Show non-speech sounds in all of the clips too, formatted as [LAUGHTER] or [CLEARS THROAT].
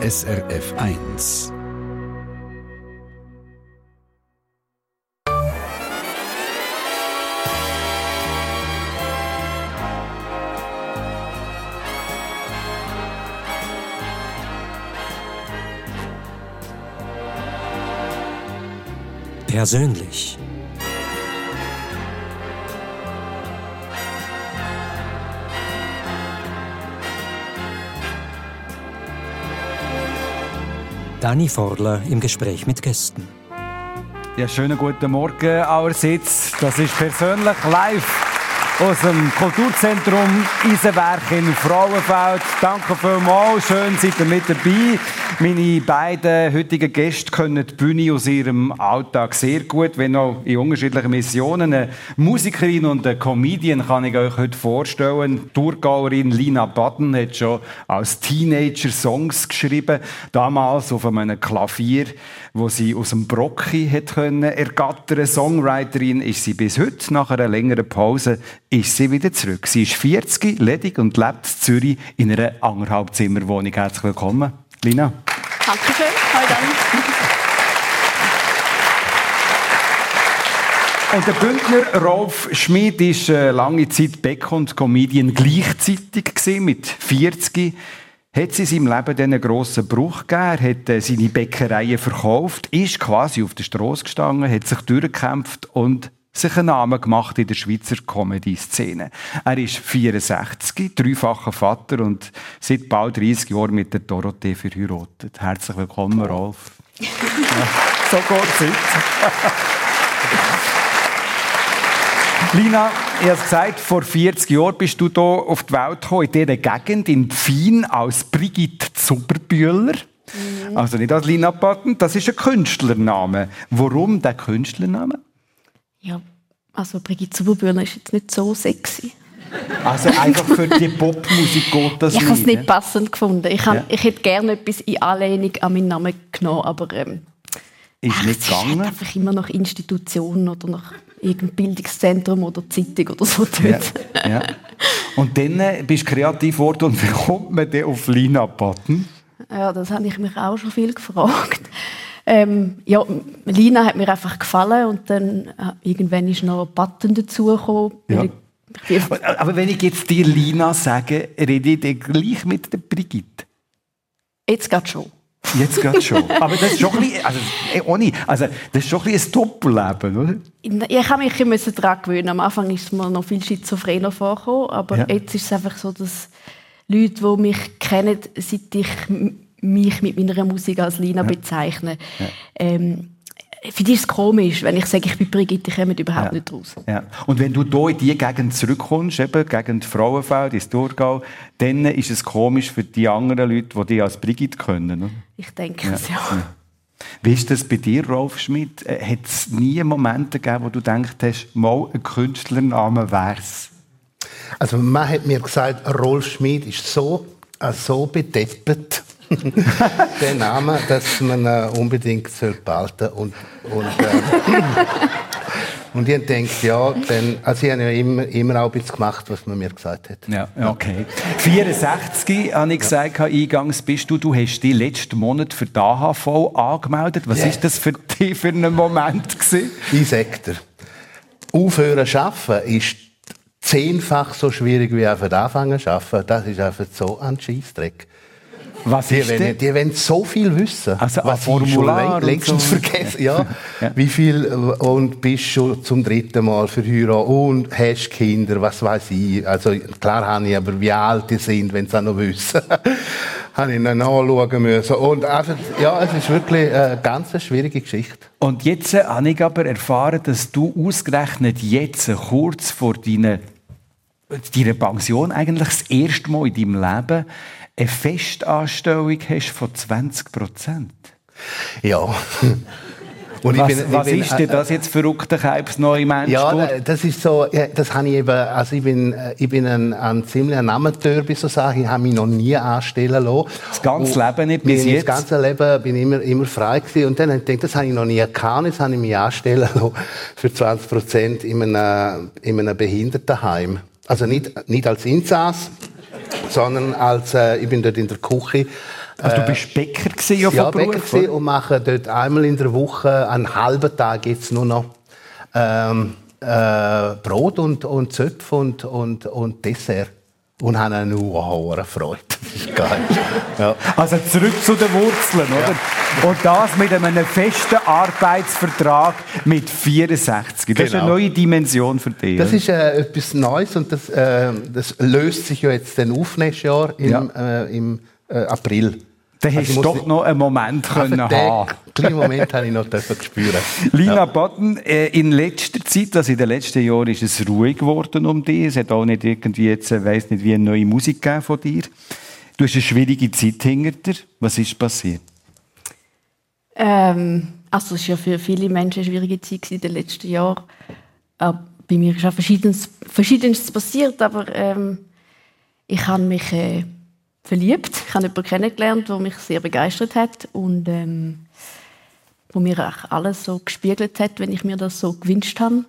SRF 1. Persönlich. Dani Forler im Gespräch mit Gästen. Ja, schönen guten Morgen allerseits. Das ist persönlich live aus dem Kulturzentrum Eisenwerk in Frauenfeld. Danke vielmals, schön seid ihr mit dabei. Meine beiden heutigen Gäste können die Bühne aus ihrem Alltag sehr gut, wenn auch in unterschiedlichen Missionen. Eine Musikerin und eine Comedian kann ich euch heute vorstellen. Die Thurgauerin Lina Baden hat schon als Teenager Songs geschrieben, damals auf einem Klavier, wo sie aus dem Brocki hat können ergattern. Songwriterin ist sie bis heute. Nach einer längeren Pause ist sie wieder zurück. Sie ist 40, ledig und lebt in Zürich in einer anderthalb Zimmerwohnung. Herzlich willkommen. Lina. Dankeschön. Und der Bündner Rolf Schmid war äh, lange Zeit Beck und Comedian gleichzeitig gewesen, mit 40. Hat sie in seinem Leben einen grossen Bruch gegeben, er hat äh, seine Bäckereien verkauft, ist quasi auf der Straße gestanden, hat sich durchgekämpft und sich einen Namen gemacht in der Schweizer Comedy-Szene. Er ist 64, dreifacher Vater und seit bald 30 Jahren mit der Dorothee verheiratet. Herzlich willkommen, Rolf. [LAUGHS] so geht's jetzt. Lina, ich habe gesagt, vor 40 Jahren bist du hier auf die Welt gekommen, in dieser Gegend, in Pfien, als Brigitte Zuberbühler. Mhm. Also nicht als Lina Patten, das ist ein Künstlername. Warum der Künstlername? Ja, also Brigitte Zuberbühler ist jetzt nicht so sexy. Also einfach für die Popmusik geht das [LAUGHS] Ich habe es nicht passend gefunden. Ich, hab, ja. ich hätte gerne etwas in Anlehnung an meinen Namen genommen, aber ähm, ist ach, nicht gegangen. Ist halt einfach immer nach Institutionen oder nach irgendein Bildungszentrum oder Zeitung oder so ja, ja. Und dann äh, bist du kreativ geworden und [LAUGHS] wie kommt man denn auf Lina Button? Ja, das habe ich mich auch schon viel gefragt. Ähm, ja, Lina hat mir einfach gefallen und dann äh, irgendwann ist noch ein Button dazugekommen. Ja. Aber wenn ich jetzt dir Lina sage, rede ich gleich mit der Brigitte? Jetzt geht schon. Jetzt geht schon. [LAUGHS] Aber das ist schon ein bisschen, also, ohne, also, das ist schon ein, ein Doppelleben, oder? Ich habe mich immer daran gewöhnt. Am Anfang ist es mir noch viel schizophrener vorgekommen, aber ja. jetzt ist es einfach so, dass Leute, die mich kennen, seit ich mich mit meiner Musik als Lina ja. bezeichne, ja. ähm, für dich ist es komisch, wenn ich sage, ich bin Brigitte, ich komme überhaupt ja. nicht raus. Ja. Und wenn du hier in diese Gegend zurückkommst, eben gegen Frauenfeld, ins Thurgau, dann ist es komisch für die anderen Leute, die dich als Brigitte können. Oder? Ich denke es, ja. ja. Wie ist das bei dir, Rolf Schmidt? Äh, hat es nie Momente gegeben, wo du gedacht hast, mal ein Künstlername wär's? Also man hat mir gesagt, Rolf Schmidt ist so, äh, so bedeppert den Namen, dass man äh, unbedingt behalten und und, äh, und ich denke, ja, dann, also ich habe ja immer, immer auch etwas gemacht, was man mir gesagt hat. Ja, okay. 64, habe ich gesagt, eingangs bist du, du hast dich letzten Monat für die AHV angemeldet. Was yeah. das für [LAUGHS] dich für einen Moment gewesen? Dir, aufhören zu arbeiten ist zehnfach so schwierig wie einfach anfangen zu arbeiten. Das ist einfach so ein Scheissdreck. Was die, ist wollen, die wollen so viel wissen. Also was Formular schon längst so. [LAUGHS] vergessen. Ja, ja, Wie viel und bist schon zum dritten Mal verheiratet und hast Kinder, was weiß ich. Also klar habe ich, aber wie alt die sind, wenn sie auch noch wissen, [LAUGHS] habe ich dann anschauen müssen. Und einfach, ja, es ist wirklich eine ganz schwierige Geschichte. Und jetzt habe ich aber erfahren, dass du ausgerechnet jetzt kurz vor deiner, deiner Pension eigentlich das erste Mal in deinem Leben eine Festanstellung hast von 20 Prozent. Ja. [LAUGHS] Und was, bin, was bin, ist denn das jetzt verrückte Krebs neue Mensch? Ja, das ist so, das habe ich eben, also ich bin, ich bin ein, ein ziemlicher Amateur, bis so sagen. Ich habe mich noch nie anstellen lassen. Das ganze Leben nicht bis jetzt? Das ganze Leben bin ich immer, immer frei gewesen. Und dann habe ich gedacht, das habe ich noch nie gekannt. Jetzt habe ich mich anstellen [LAUGHS] lassen für 20 Prozent in einem, in einem Behindertenheim. Also nicht, nicht als Insass, sondern als, äh, ich bin dort in der Küche. Also du bist Bäcker gewesen, ja, ja Bäcker gewesen und mache dort einmal in der Woche, einen halben Tag jetzt nur noch, ähm, äh, Brot und, und Zöpfe und, und, und Dessert und haben eine hohe Freude. Geil. Ja. Also zurück zu den Wurzeln, oder? Ja. Und das mit einem festen Arbeitsvertrag mit 64. Das genau. ist eine genau. neue Dimension für dich. Das ist äh, etwas Neues und das, äh, das löst sich ja jetzt dann auf nächstes Jahr im, ja. äh, im äh, April. Dann hast also du doch noch einen Moment können haben. Einen kleinen Moment habe ich noch spüren. Lina ja. Batten, äh, in letzter Zeit, also in den letzten Jahren, ist es ruhig geworden um dich. Es hat auch nicht irgendwie jetzt, äh, weiss nicht, wie eine neue Musik gegeben von dir. Du hast eine schwierige Zeit hinter dir. Was ist passiert? Ähm, also es war ja für viele Menschen eine schwierige Zeit in den letzten Jahren. Äh, bei mir ist auch Verschiedenes, Verschiedenes passiert, aber ähm, ich habe mich... Äh, verliebt. Ich habe jemanden kennengelernt, der mich sehr begeistert hat und ähm, wo mir auch alles so gespiegelt hat, wenn ich mir das so gewünscht habe.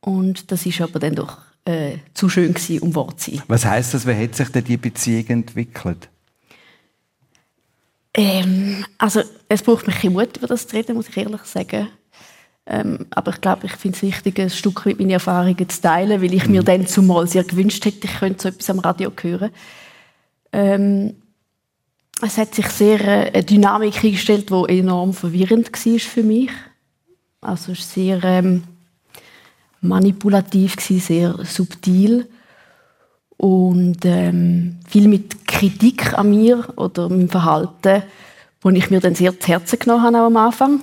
Und das ist aber dann doch äh, zu schön gewesen, um wahr zu sein. Was heißt das? Wie hat sich denn die Beziehung entwickelt? Ähm, also es braucht mich Mut, über das zu reden, muss ich ehrlich sagen. Ähm, aber ich glaube, ich finde es wichtig, ein Stück weit meine Erfahrungen zu teilen, weil ich mhm. mir dann zumal sehr gewünscht hätte, ich könnte so etwas am Radio hören. Ähm, es hat sich sehr äh, eine Dynamik eingestellt, die enorm verwirrend war für mich. Also sehr ähm, manipulativ, sehr subtil und ähm, viel mit Kritik an mir oder meinem Verhalten, wo ich mir dann sehr zu Herzen genommen habe am Anfang.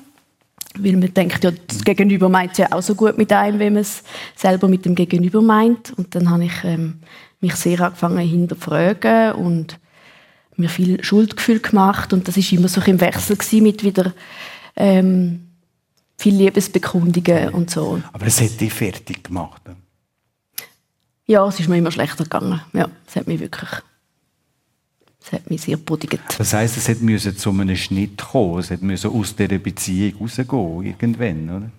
Weil man denkt, ja, das Gegenüber meint es ja auch so gut mit einem, wenn man es selber mit dem Gegenüber meint. Und dann habe ich ähm, mich sehr angefangen hinterfragen und mir viel Schuldgefühl gemacht und das ist immer so im Wechsel mit wieder ähm, viel Liebesbekundungen und so. Aber es hat dich fertig gemacht. Ja, es ist mir immer schlechter gegangen. Ja, es hat mich wirklich, es hat mich sehr bodigt. Das heisst, es musste zu einem Schnitt kommen, es musste aus dieser Beziehung rausgehen, irgendwann, oder?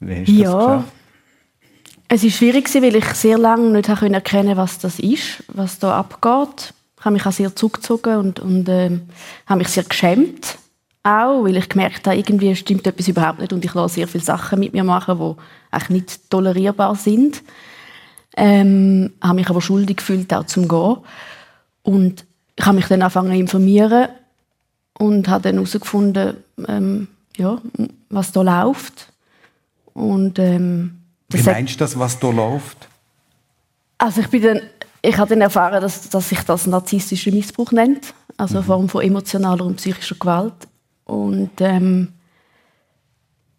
Wie hast du ja, das geschafft? Es war schwierig, weil ich sehr lange nicht erkennen konnte, was das ist, was da abgeht. Ich habe mich auch sehr zurückgezogen und, und äh, habe mich sehr geschämt. Auch, weil ich gemerkt habe, irgendwie stimmt etwas überhaupt nicht und ich lasse sehr viele Sachen mit mir machen, die eigentlich nicht tolerierbar sind. Ähm, habe mich aber schuldig gefühlt, auch zum Gehen. Und ich habe mich dann angefangen zu informieren und habe dann herausgefunden, ähm, ja, was da läuft. Und ähm, wie meinst du das, was da läuft? Also ich bin dann, ich habe dann erfahren, dass, dass sich das narzisstischer Missbrauch nennt, also eine mhm. Form von emotionaler und psychischer Gewalt. Und ähm,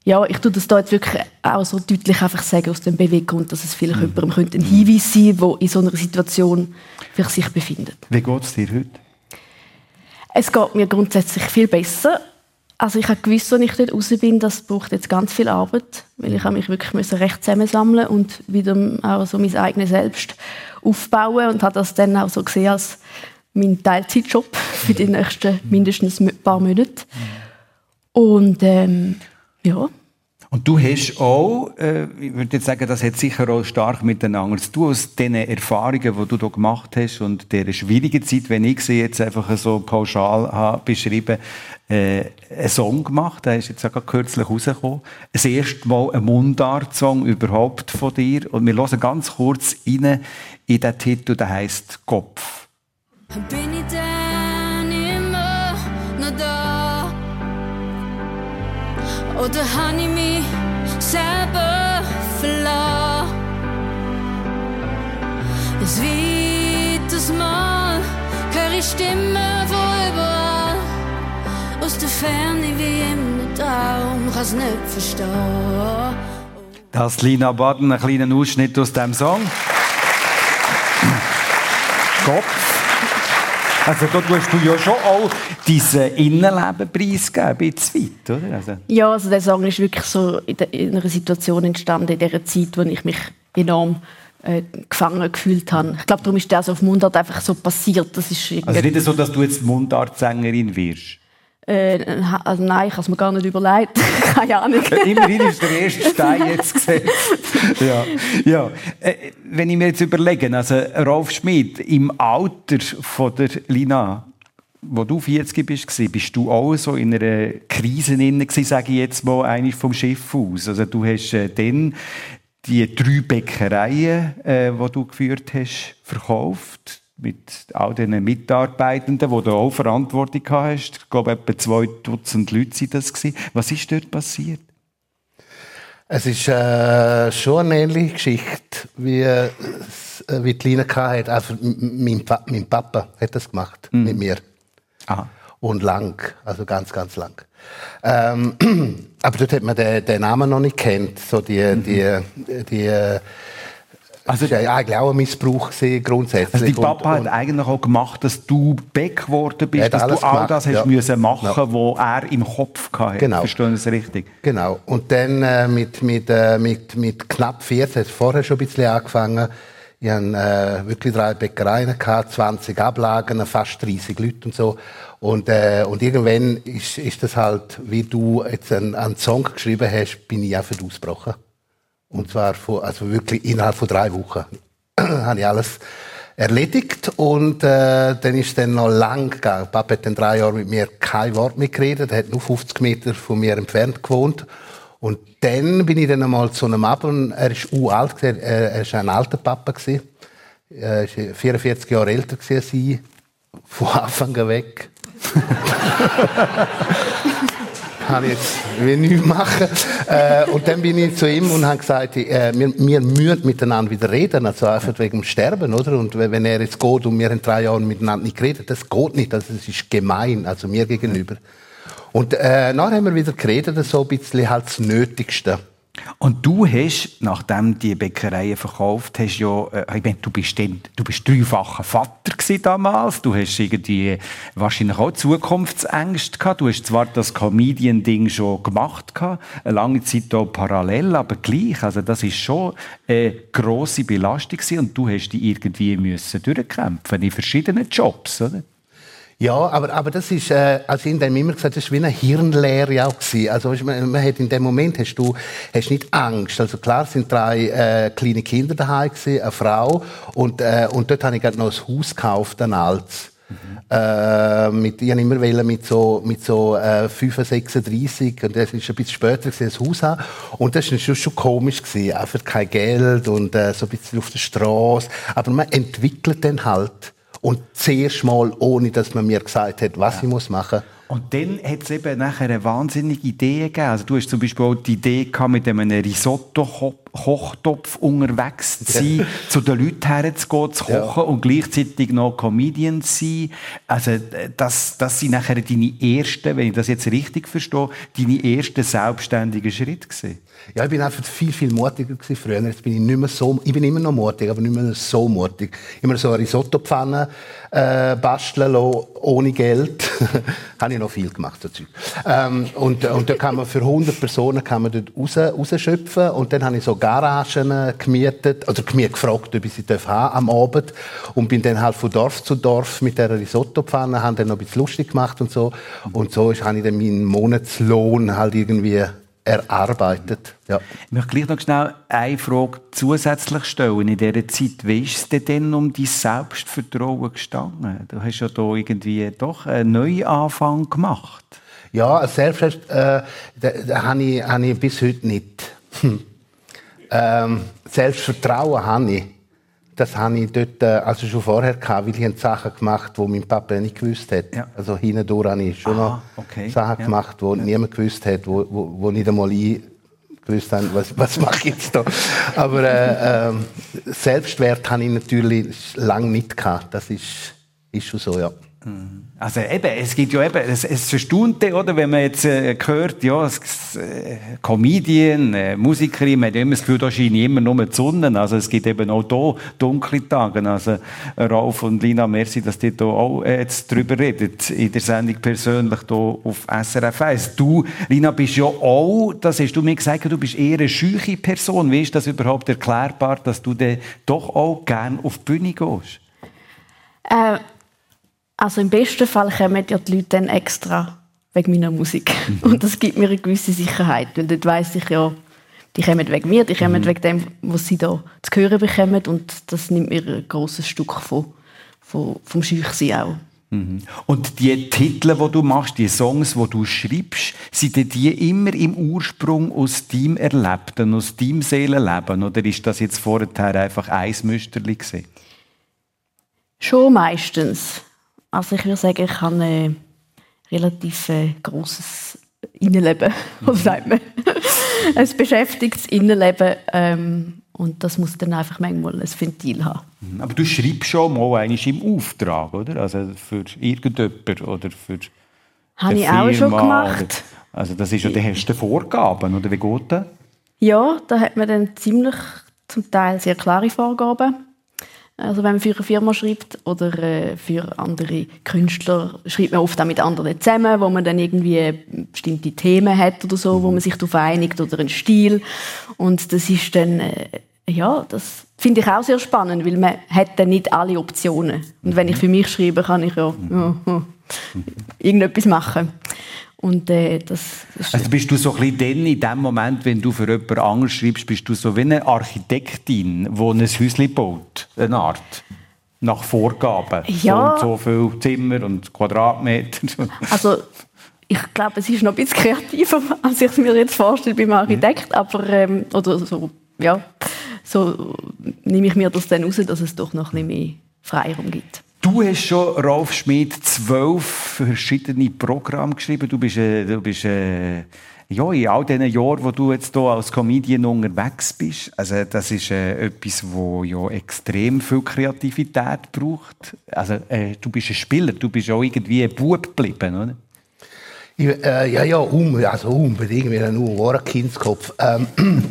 ja, ich tue das da jetzt wirklich auch so deutlich einfach sagen aus dem Beweggrund, dass es vielleicht mhm. jemandem könnte ein Hinweis sein, der in so einer Situation für sich befindet. Wie geht es dir heute? Es geht mir grundsätzlich viel besser. Also ich habe gewusst, als ich dort raus bin, das braucht jetzt ganz viel Arbeit, weil ich mich wirklich recht zusammensammeln und wieder auch so mein eigenes Selbst aufbauen und habe das dann auch so gesehen als mein Teilzeitjob für die nächsten mindestens ein paar Monate. Und ähm, ja, und du hast auch, äh, ich würde jetzt sagen, das hat sicher auch stark miteinander zu tun, aus den Erfahrungen, die du hier gemacht hast und dieser schwierigen Zeit, wenn ich sie jetzt einfach so pauschal habe beschrieben, äh, einen Song gemacht, der ist jetzt auch kürzlich rausgekommen. Das erste Mal ein Mundart-Song überhaupt von dir. Und wir hören ganz kurz rein in den Titel, der heisst «Kopf». Bin ich denn immer noch da? Oder habe ich mich selber verloren? Ein zweites Mal höre ich Stimmen von überall. Aus der Ferne wie im Traum, kann es nicht verstehen. Das Lina Baden, ein kleiner Ausschnitt aus dem Song. Kopf. Also da tust du ja schon auch dein Innenleben preisgeben, ein bisschen weit, oder? Also. Ja, also der Song ist wirklich so in, einer Situation entstanden, in dieser Zeit, wo ich mich enorm äh, gefangen gefühlt habe. Ich glaube, darum ist das auf Mundart einfach so passiert. Das ist also nicht so, dass du jetzt Mundartsängerin wirst? Äh, also nein, ich habe es mir gar nicht überlegt. [LAUGHS] Keine Ahnung. Immerhin ist der erste Stein jetzt gesetzt. [LAUGHS] ja. ja. Äh, wenn ich mir jetzt überlege, also Rolf Schmidt, im Alter von der Lina, wo du 40 bist, bist du auch so in einer Krise drin sage ich jetzt mal, eigentlich vom Schiff aus. Also du hast äh, dann die drei Bäckereien, äh, die du geführt hast, verkauft mit all den Mitarbeitenden, die du auch Verantwortung hast. Ich glaube, etwa zwei Dutzend Leute waren das. Was ist dort passiert? Es ist äh, schon eine ähnliche Geschichte, wie, äh, wie die Lina hatte. Also, mein, mein, Papa hat das gemacht mhm. mit mir. Aha. Und lang, also ganz, ganz lang. Ähm, [CLEARS THROAT] aber dort hat man den, den Namen noch nicht kennt, so die, mhm. die, die, die also, das war ja eigentlich auch ein Missbrauch grundsätzlich. Also die Papa und, und, hat eigentlich auch gemacht, dass du Beck geworden bist, dass du all gemacht. das hast ja. müssen machen, ja. was er im Kopf hatte. Genau. Verstehen Sie das richtig? Genau. Und dann äh, mit, mit, äh, mit, mit knapp 14, vorher schon ein bisschen angefangen, ich hatte äh, wirklich drei Bäckereien, gehabt, 20 Ablagen, fast 30 Leute und so. Und, äh, und irgendwann ist, ist das halt, wie du jetzt einen, einen Song geschrieben hast, bin ich einfach ausgebrochen. Und zwar von, also wirklich innerhalb von drei Wochen [CLEARS THROAT] habe ich alles erledigt und äh, dann ist es noch lang gegangen. Papa hat dann drei Jahre mit mir kein Wort mehr geredet. Er hat nur 50 Meter von mir entfernt gewohnt. Und dann bin ich dann einmal zu einem Abend, er ist uralt, er, er ist ein alter Papa gewesen. Er ist 44 Jahre älter als ich, von Anfang an weg. [LAUGHS] kann ich jetzt nichts machen. Äh, und dann bin ich zu ihm und habe gesagt, äh, wir, wir müssen miteinander wieder reden, also einfach wegen dem Sterben, oder? Und wenn er jetzt geht und wir in drei Jahren miteinander nicht reden, das geht nicht, also das ist gemein, also mir gegenüber. Und äh, nachher haben wir wieder geredet, so ein bisschen halt das Nötigste. Und du hast, nachdem die Bäckereien verkauft hast, ja, äh, ich meine, du bist dann, du bist dreifacher Vater damals. Du hast irgendwie wahrscheinlich auch Zukunftsängste gehabt. Du hast zwar das Comedian-Ding schon gemacht gehabt, eine lange Zeit auch parallel, aber gleich. Also das ist schon eine grosse Belastung gewesen und du hast die irgendwie müssen durchkämpfen in verschiedenen Jobs, oder? Ja, aber, aber das ist, äh, also in dem immer gesagt, das ist wie eine Hirnlehre auch gewesen. Also man, man hat in dem Moment hast du hast nicht Angst. Also klar sind drei äh, kleine Kinder daheim gewesen, eine Frau und äh, und dort habe ich gerade noch ein Haus gekauft, ein altes. Mhm. Äh, mit, ich habe immer wollen mit so, mit so äh, 35, 36 und das ist ein bisschen später gewesen, das Haus haben. Und das war schon, schon komisch gewesen. Einfach kein Geld und äh, so ein bisschen auf der Straße. Aber man entwickelt dann halt und zuerst mal, ohne dass man mir gesagt hat, was ja. ich muss machen muss. Und dann hat es eben nachher eine wahnsinnige Idee gegeben. Also du hast zum Beispiel auch die Idee gehabt, mit einem Risotto-Kochtopf unterwegs zu sein, ja. zu den Leuten herzugehen, zu kochen ja. und gleichzeitig noch Comedian zu sein. Also das, das sind nachher deine ersten, wenn ich das jetzt richtig verstehe, deine ersten selbstständigen Schritte gewesen. Ja, ich bin einfach viel, viel mutiger gewesen früher. Jetzt bin ich nicht mehr so, ich bin immer noch mutig, aber nicht mehr so mutig. Immer so eine Risottopfanne äh, basteln lassen, ohne Geld. [LAUGHS] Habe ich noch viel gemacht dazu. Ähm, und, und da kann man für 100 Personen kann man dort raus, rausschöpfen. Und dann habe ich so Garagen gemietet, oder mir gefragt, ob ich sie haben am Abend. Und bin dann halt von Dorf zu Dorf mit dieser Risottopfanne, habe dann noch ein bisschen lustig gemacht und so. Und so habe ich dann meinen Monatslohn halt irgendwie erarbeitet. Ja. Ich möchte gleich noch schnell eine Frage zusätzlich stellen. In dieser Zeit, wie ist es denn um dein Selbstvertrauen gestanden? Du hast ja da irgendwie doch einen Neuanfang gemacht. Ja, selbst äh, da, da habe ich, hab ich bis heute nicht. Hm. Ähm, Selbstvertrauen habe ich das habe ich dort, äh, also schon vorher gehabt, weil ich Sachen gemacht die mein Papa nicht gewusst hat. Ja. Also hindurch habe ich schon Aha, noch okay. Sachen ja. gemacht, die ja. niemand gewusst hat, wo, wo, wo nicht einmal ich gewusst habe, was, was mache ich jetzt da. [LAUGHS] Aber äh, äh, Selbstwert habe ich natürlich lange nicht gehabt. Das ist, ist schon so, ja. Mhm. Also eben, es gibt ja eben, es, es verstaunt oder, wenn man jetzt äh, hört, ja, es, äh, Comedian, äh, Musikerin, man hat immer das Gefühl, da scheint immer nur die Sonne. Also es gibt eben auch hier dunkle Tage. Also Ralf und Lina, merci, dass ihr hier auch äh, jetzt drüber redet, in der Sendung persönlich hier auf SRF 1. Du, Lina, bist ja auch, das hast du mir gesagt, du bist eher eine scheuche Person. Wie ist das überhaupt erklärbar, dass du dann doch auch gerne auf die Bühne gehst? Äh also im besten Fall kommen ja die Leute dann extra wegen meiner Musik. Mhm. Und das gibt mir eine gewisse Sicherheit, weil dort weiss ich ja, die kommen wegen mir, die kommen mhm. wegen dem, was sie da zu hören bekommen und das nimmt mir ein grosses Stück von, von, vom Scheuchsein auch. Mhm. Und die Titel, die du machst, die Songs, die du schreibst, sind die immer im Ursprung aus deinem Erlebten, aus deinem Seelenleben? Oder ist das jetzt vorher einfach ein Müsterli? Schon meistens. Also ich würde sagen, ich habe ein relativ äh, grosses Innenleben, [LAUGHS] was sagt man? ein beschäftigtes Innenleben. Ähm, und das muss dann einfach manchmal ein Ventil haben. Mhm. Aber du schreibst schon mal eigentlich im Auftrag, oder? Also für irgendjemanden oder für Habe ich auch schon gemacht. Oder, also das ist ja die erste Vorgaben, oder wie geht das? Ja, da hat man dann ziemlich zum Teil sehr klare Vorgaben. Also wenn man für eine Firma schreibt oder äh, für andere Künstler, schreibt man oft auch mit anderen zusammen, wo man dann irgendwie bestimmte Themen hat oder so, wo man sich darauf einigt oder einen Stil. Und das ist dann, äh, ja, das finde ich auch sehr spannend, weil man hat dann nicht alle Optionen. Und wenn ich für mich schreibe, kann ich ja, ja, ja irgendetwas machen. Und, äh, das, das also bist du so ein bisschen dann in dem Moment, wenn du für jemand anderes schreibst, bist du so wie eine Architektin, die ein Häuschen baut, eine Art, nach Vorgaben. Ja. So und so viele Zimmer und Quadratmeter. [LAUGHS] Also ich glaube, es ist noch ein bisschen kreativer, [LAUGHS] als ich es mir jetzt vorstelle beim Architekt, mhm. aber ähm, oder so, ja, so nehme ich mir das dann raus, dass es doch noch ein bisschen mehr Freiraum gibt. Du hast schon, Rolf Schmid, zwölf verschiedene Programme geschrieben. Du bist, äh, du bist äh, ja, in all diesen Jahren, wo du jetzt hier als Comedian unterwegs bist, also das ist äh, etwas, wo ja extrem viel Kreativität braucht. Also äh, du bist ein Spieler, du bist auch irgendwie ein Bub geblieben, oder? Ich, äh, ja, ja, um, also unbedingt, wir haben nur einen Kindskopf. Ähm, [CLEARS THROAT]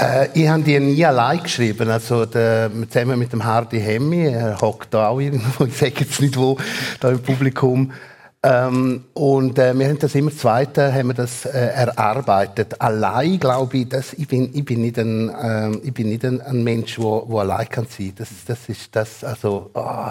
äh, ich habe die nie allein geschrieben. Also der, zusammen mit dem Hardy Hemmi, er hockt da auch irgendwo, [LAUGHS] ich sage jetzt nicht wo, da im Publikum. Ähm, und äh, wir haben das immer zweite, haben wir das äh, erarbeitet. Allein glaube ich, dass ich bin, ich bin nicht ein, äh, ich bin nicht ein, ein Mensch, wo, wo allein kann sein. Das, das ist das, also. Oh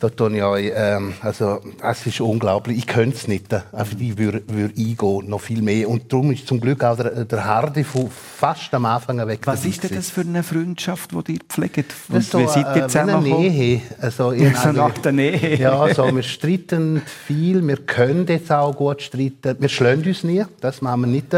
da tue ich euch, ähm, also, es ist unglaublich. Ich könnte es nicht. Also, ich würde, würde eingehen, noch viel mehr. Und darum ist zum Glück auch der, der Hardy von fast am Anfang weg. Was ist denn das für eine Freundschaft, die ihr pflegt? Das so, wie seid ihr zusammen? Eine Nähe. Also, so nach der Nähe. Ja, so, wir streiten viel. Wir können jetzt auch gut streiten. Wir schlagen uns nie. Das machen wir nicht.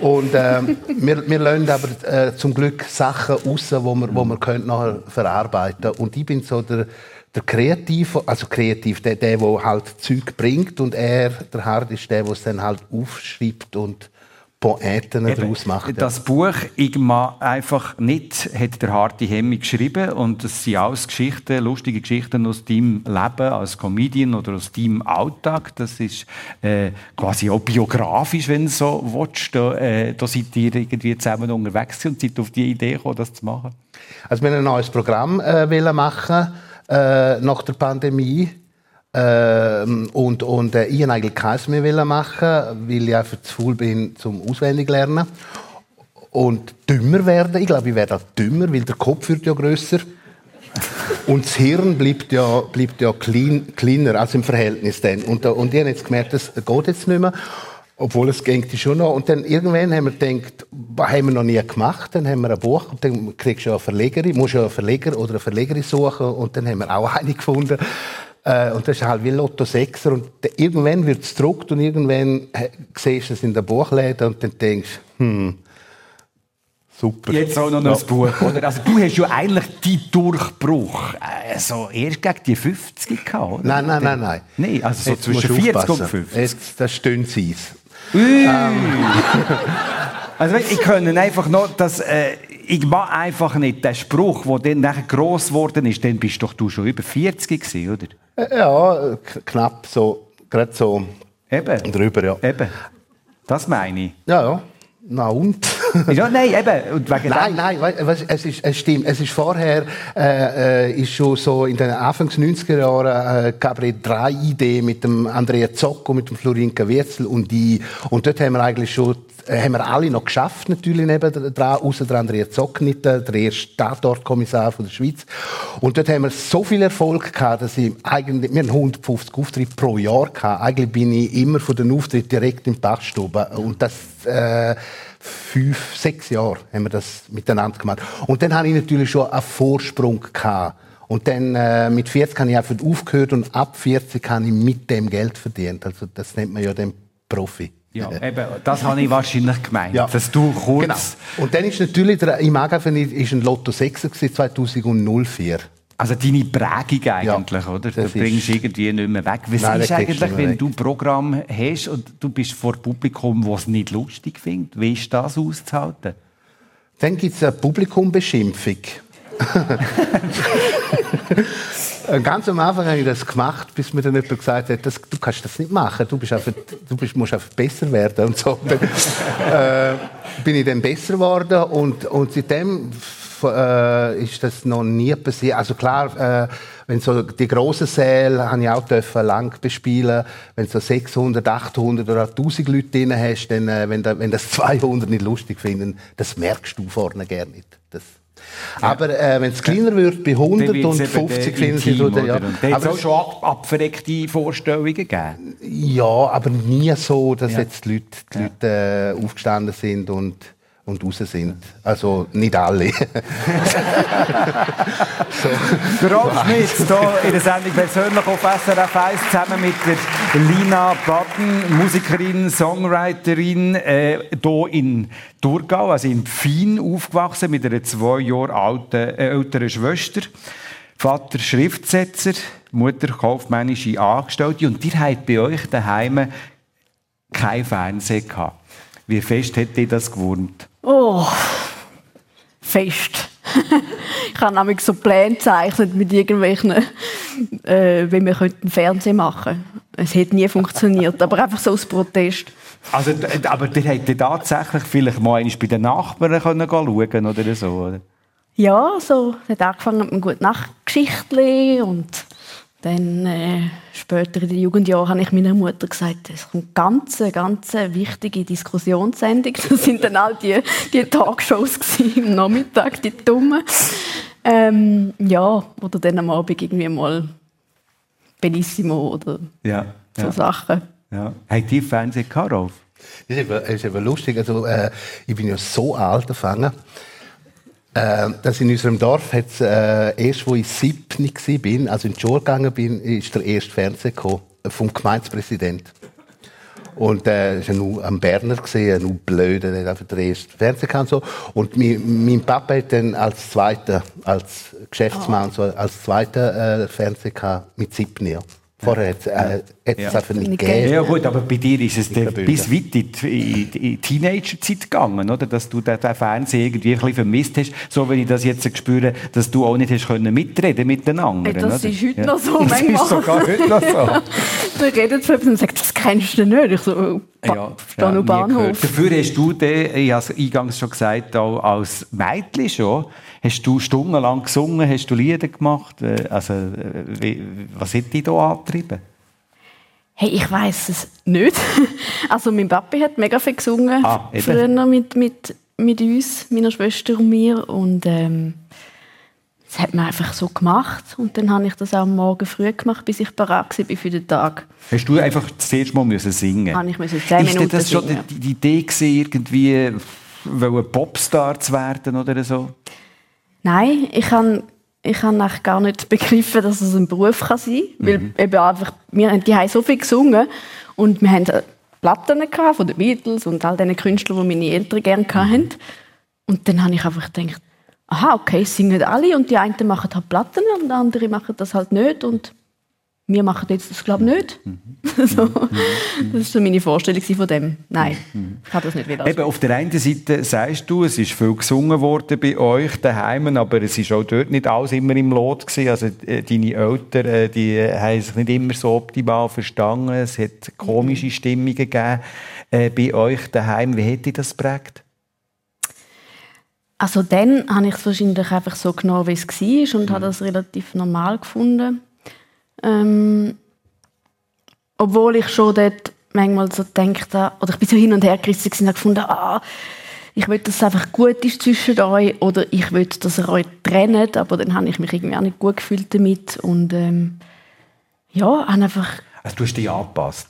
Und äh, [LAUGHS] wir, wir lernen aber äh, zum Glück Sachen raus, die wir, wo wir können nachher verarbeiten können. Und ich bin so der der Kreativ, also kreativ, der, der, der halt Zeug bringt und er, der Hard, ist der, der es dann halt aufschreibt und Poeten daraus macht. Das Buch «Igma einfach nicht» hat der Harti Hemmi geschrieben und es sind alles Geschichten, lustige Geschichten aus deinem Leben als Comedian oder aus deinem Alltag. Das ist äh, quasi auch biografisch, wenn du so willst. Da, äh, da seid ihr irgendwie zusammen unterwegs und seid auf die Idee gekommen, das zu machen. Also wir ein neues Programm äh, machen äh, nach der Pandemie. Äh, und und äh, ich eigentlich keins mehr machen, weil ich einfach zu faul bin zum auswendig lernen. Und dümmer werden. Ich glaube, ich werde auch dümmer, weil der Kopf wird ja grösser. Und das Hirn bleibt ja, bleibt ja klein, kleiner, also im Verhältnis dann. Und, und ich habe jetzt gemerkt, das geht jetzt nicht mehr. Obwohl es ging schon noch. Und dann irgendwann haben wir gedacht, was haben wir noch nie gemacht? Dann haben wir ein Buch und dann kriegst du ja eine Verlegerin, musst ja einen Verleger oder eine Verlegerin suchen und dann haben wir auch [LAUGHS] eine gefunden. Äh, und das ist halt wie Lotto 6 und irgendwann wird es gedruckt und irgendwann äh, siehst du es in der Buchläden und dann denkst hm, Super. Jetzt auch noch ja. ein Buch, oder? Also du hast ja eigentlich deinen Durchbruch also erst gegen die 50 gehabt, oder? Nein, nein, nein, nein. Nein, also so Jetzt zwischen 40 und 50. Jetzt, das stimmt es. Ähm. Also ich können einfach noch, dass äh, ich mache einfach nicht den Spruch, der dann nachher gross geworden ist, dann bist doch du schon über 40 gewesen, oder? Äh, ja, knapp so, gerade so Eben. drüber, ja. Eben. Das meine ich. Ja, ja. Na und? [LAUGHS] ja, nein, eben. Und wegen nein, nein, weißt, es, ist, es stimmt. Es ist vorher, äh, äh, ist schon so in den Anfangs 90er Jahren, äh, gab es drei Ideen mit dem Andrea Zocco, mit dem Florinka Wirzel und die. Und dort haben wir eigentlich schon äh, haben wir alle noch geschafft, natürlich neben dran, außer der Andrea Zocknitter, der erste Tatortkommissar von der Schweiz. Und dort haben wir so viel Erfolg gehabt, dass ich eigentlich, wir haben 150 Auftritte pro Jahr gehabt. Eigentlich bin ich immer von den Auftritten direkt im Bachstube. Und das, äh, fünf, sechs Jahre haben wir das miteinander gemacht. Und dann habe ich natürlich schon einen Vorsprung gehabt. Und dann äh, mit 40 habe ich einfach aufgehört und ab 40 habe ich mit dem Geld verdient. Also das nennt man ja den Profi. Ja, eben, das habe ich wahrscheinlich gemeint, ja. dass du kurz... Genau. Und dann ist natürlich, der, im Magafen ist ein Lotto 6 2004. Also deine Prägung eigentlich, ja, oder? Du bringst irgendwie nicht mehr weg. Was Nein, ist eigentlich, wenn weg. du ein Programm hast und du bist vor Publikum, das es nicht lustig findet? Wie ist das auszuhalten? Dann gibt es eine Publikumbeschimpfung. [LAUGHS] Ganz am Anfang habe ich das gemacht, bis mir dann jemand gesagt hat, das, du kannst das nicht machen, du, bist einfach, du bist, musst einfach besser werden und so. Dann, [LAUGHS] äh, bin ich dann besser geworden und, und seitdem äh, ist das noch nie passiert. Also klar, äh, wenn so die grossen Säle habe ich auch dürfen lang bespielen. Wenn so 600, 800 oder 1000 Leute drin hast, dann, äh, wenn, da, wenn das [LAUGHS] 200 nicht lustig finden, das merkst du vorne gerne nicht. Das aber äh, wenn es kleiner wird, bei 100 und 50 finden sie oder, ja. Da hat es auch schon ab, abverreckte Vorstellungen gegeben? Ja, aber nie so, dass ja. jetzt die Leute, die Leute äh, aufgestanden sind und und raus sind. Also nicht alle. [LAUGHS] so. Der Rolf Schmidt hier in der Sendung persönlich auf SRF 1 zusammen mit der Lina Batten, Musikerin, Songwriterin, äh, hier in Thurgau, also in Pfien aufgewachsen mit einer zwei Jahre alten, äh, älteren Schwester. Vater Schriftsetzer, Mutter kaufmännische Angestellte und ihr habt bei euch daheim kein Fernsehen gehabt. Wie fest hat dir das gewohnt? Oh, fest. [LAUGHS] ich habe nämlich so Pläne gezeichnet mit irgendwelchen, äh, wie wir könnten Fernsehen machen Es hat nie funktioniert, aber einfach so aus Protest. Also, aber der hätte tatsächlich vielleicht mal bei den Nachbarn können schauen oder so, oder? Ja, so. Es hat angefangen mit einem guten Nachtgeschichtli und dann äh, später in den Jugendjahren habe ich meiner Mutter gesagt, es kommt ganz, ganz wichtige Diskussionssendung. [LAUGHS] Das sind dann all die, die Talkshows am Nachmittag, die dummen. Ähm, ja, oder dann am Abend irgendwie mal Benissimo oder ja, so ja. Sachen. Ja. Habt ihr Fernsehen gehabt, Rolf? Das ist, eben lustig. Also, äh, ich bin ja so alt gefangen. Äh, dass in unserem Dorf hat äh, erst, wo ich siebten war, also in die Schule gegangen bin, ist der erste Fernseher vom Gemeindepräsident. Und äh, war nur am Berner gesehen, nur blöd, der hat einfach der erste Fernseher gehabt, so. Und mein, mein Papa hat dann als zweiter, als Geschäftsmann, oh. so, als zweiter äh, Fernseher gehabt, mit siebten Jahr. Vorher hat äh, es ja. einfach nicht gegeben. Ja gut, aber bei dir ist es bis weit in die, die Teenagerzeit gegangen, oder? dass du den, den Fernseher irgendwie ein bisschen vermisst hast, so wie ich das jetzt spüre, dass du auch nicht hast können mitreden mit den anderen. Hey, das oder? ist heute ja. noch so Das ist sogar heute noch so. du redest mit und sagst, das kennst du nicht. Ich so, oh, ja, ja, Bahnhof. Dafür hast du, den, ich habe es eingangs schon gesagt, auch als Mädchen schon, Hast du stundenlang gesungen? Hast du Lieder gemacht? Äh, also, äh, wie, was hat dich da angetrieben? Hey, ich weiß es nicht. [LAUGHS] Also mein Papi hat mega viel gesungen ah, früher mit, mit, mit uns, meiner Schwester und mir und ähm, das hat man einfach so gemacht und dann habe ich das auch am Morgen früh gemacht, bis ich bereit war für den Tag. Hast du einfach das erste Mal müssen singen? Habe ich müssen zehn Ist das schon die, die Idee gewesen, irgendwie ein Popstar zu werden oder so? Nein, ich habe ich habe gar nicht begriffen, dass es ein Beruf kann sein kann. Weil mhm. eben einfach, wir, die haben so viel gesungen und wir haben Platten von den Beatles und all diesen Künstlern, die meine Eltern gerne hatten. Mhm. Und dann habe ich einfach gedacht, aha, okay, singen alle und die einen machen halt Platten und die anderen machen das halt nicht. Und wir machen jetzt das glaube ich nicht. Mhm. [LAUGHS] so. Das war so meine Vorstellung von dem. Nein, ich habe das nicht wieder. Eben, auf der einen Seite sagst du, es ist viel gesungen worden bei euch daheim, aber es ist auch dort nicht alles immer im Lot gewesen. Also äh, deine Eltern, äh, die haben sich nicht immer so optimal verstanden. Es hat komische Stimmungen gegeben äh, bei euch daheim. Wie dich das geprägt? Also dann habe ich es wahrscheinlich einfach so genommen, wie es war und mhm. habe das relativ normal gefunden. Ähm, obwohl ich schon dort manchmal so gedacht habe, oder ich bin so hin und her gerissen und habe gefunden, ah, ich will, dass es einfach gut ist zwischen euch oder ich will, dass ihr euch trennt, aber dann habe ich mich irgendwie auch nicht gut gefühlt damit und ähm, ja, habe einfach... Also du hast dich angepasst?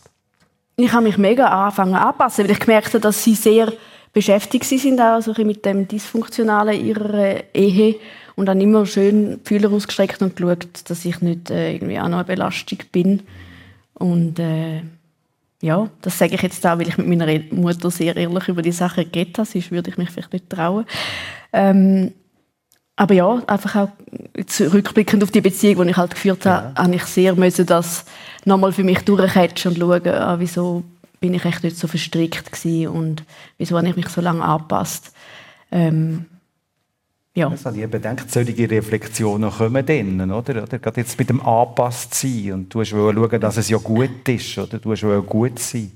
Ich habe mich mega angefangen anpassen, weil ich gemerkt habe, dass sie sehr beschäftigt sind auch so mit dem Dysfunktionalen ihrer Ehe und dann immer schön Fühler ausgestreckt und geschaut, dass ich nicht äh, irgendwie auch noch eine Belastung bin. Und äh, ja, das sage ich jetzt auch, weil ich mit meiner Mutter sehr ehrlich über die Sache geredet habe, sonst würde ich mich vielleicht nicht trauen. Ähm, aber ja, einfach auch rückblickend auf die Beziehung, die ich halt geführt habe, ja. habe ich sehr müssen das nochmal für mich durchcatchen und schauen, ah, wieso bin ich echt nicht so verstrickt gewesen und wieso habe ich mich so lange angepasst. Ähm, ja. Das habe ich bedenkt, solche Reflexionen kommen dann, oder? oder? Gerade jetzt mit dem angepasst sein und du willst schauen, dass es ja gut ist, oder? Du willst gut sein.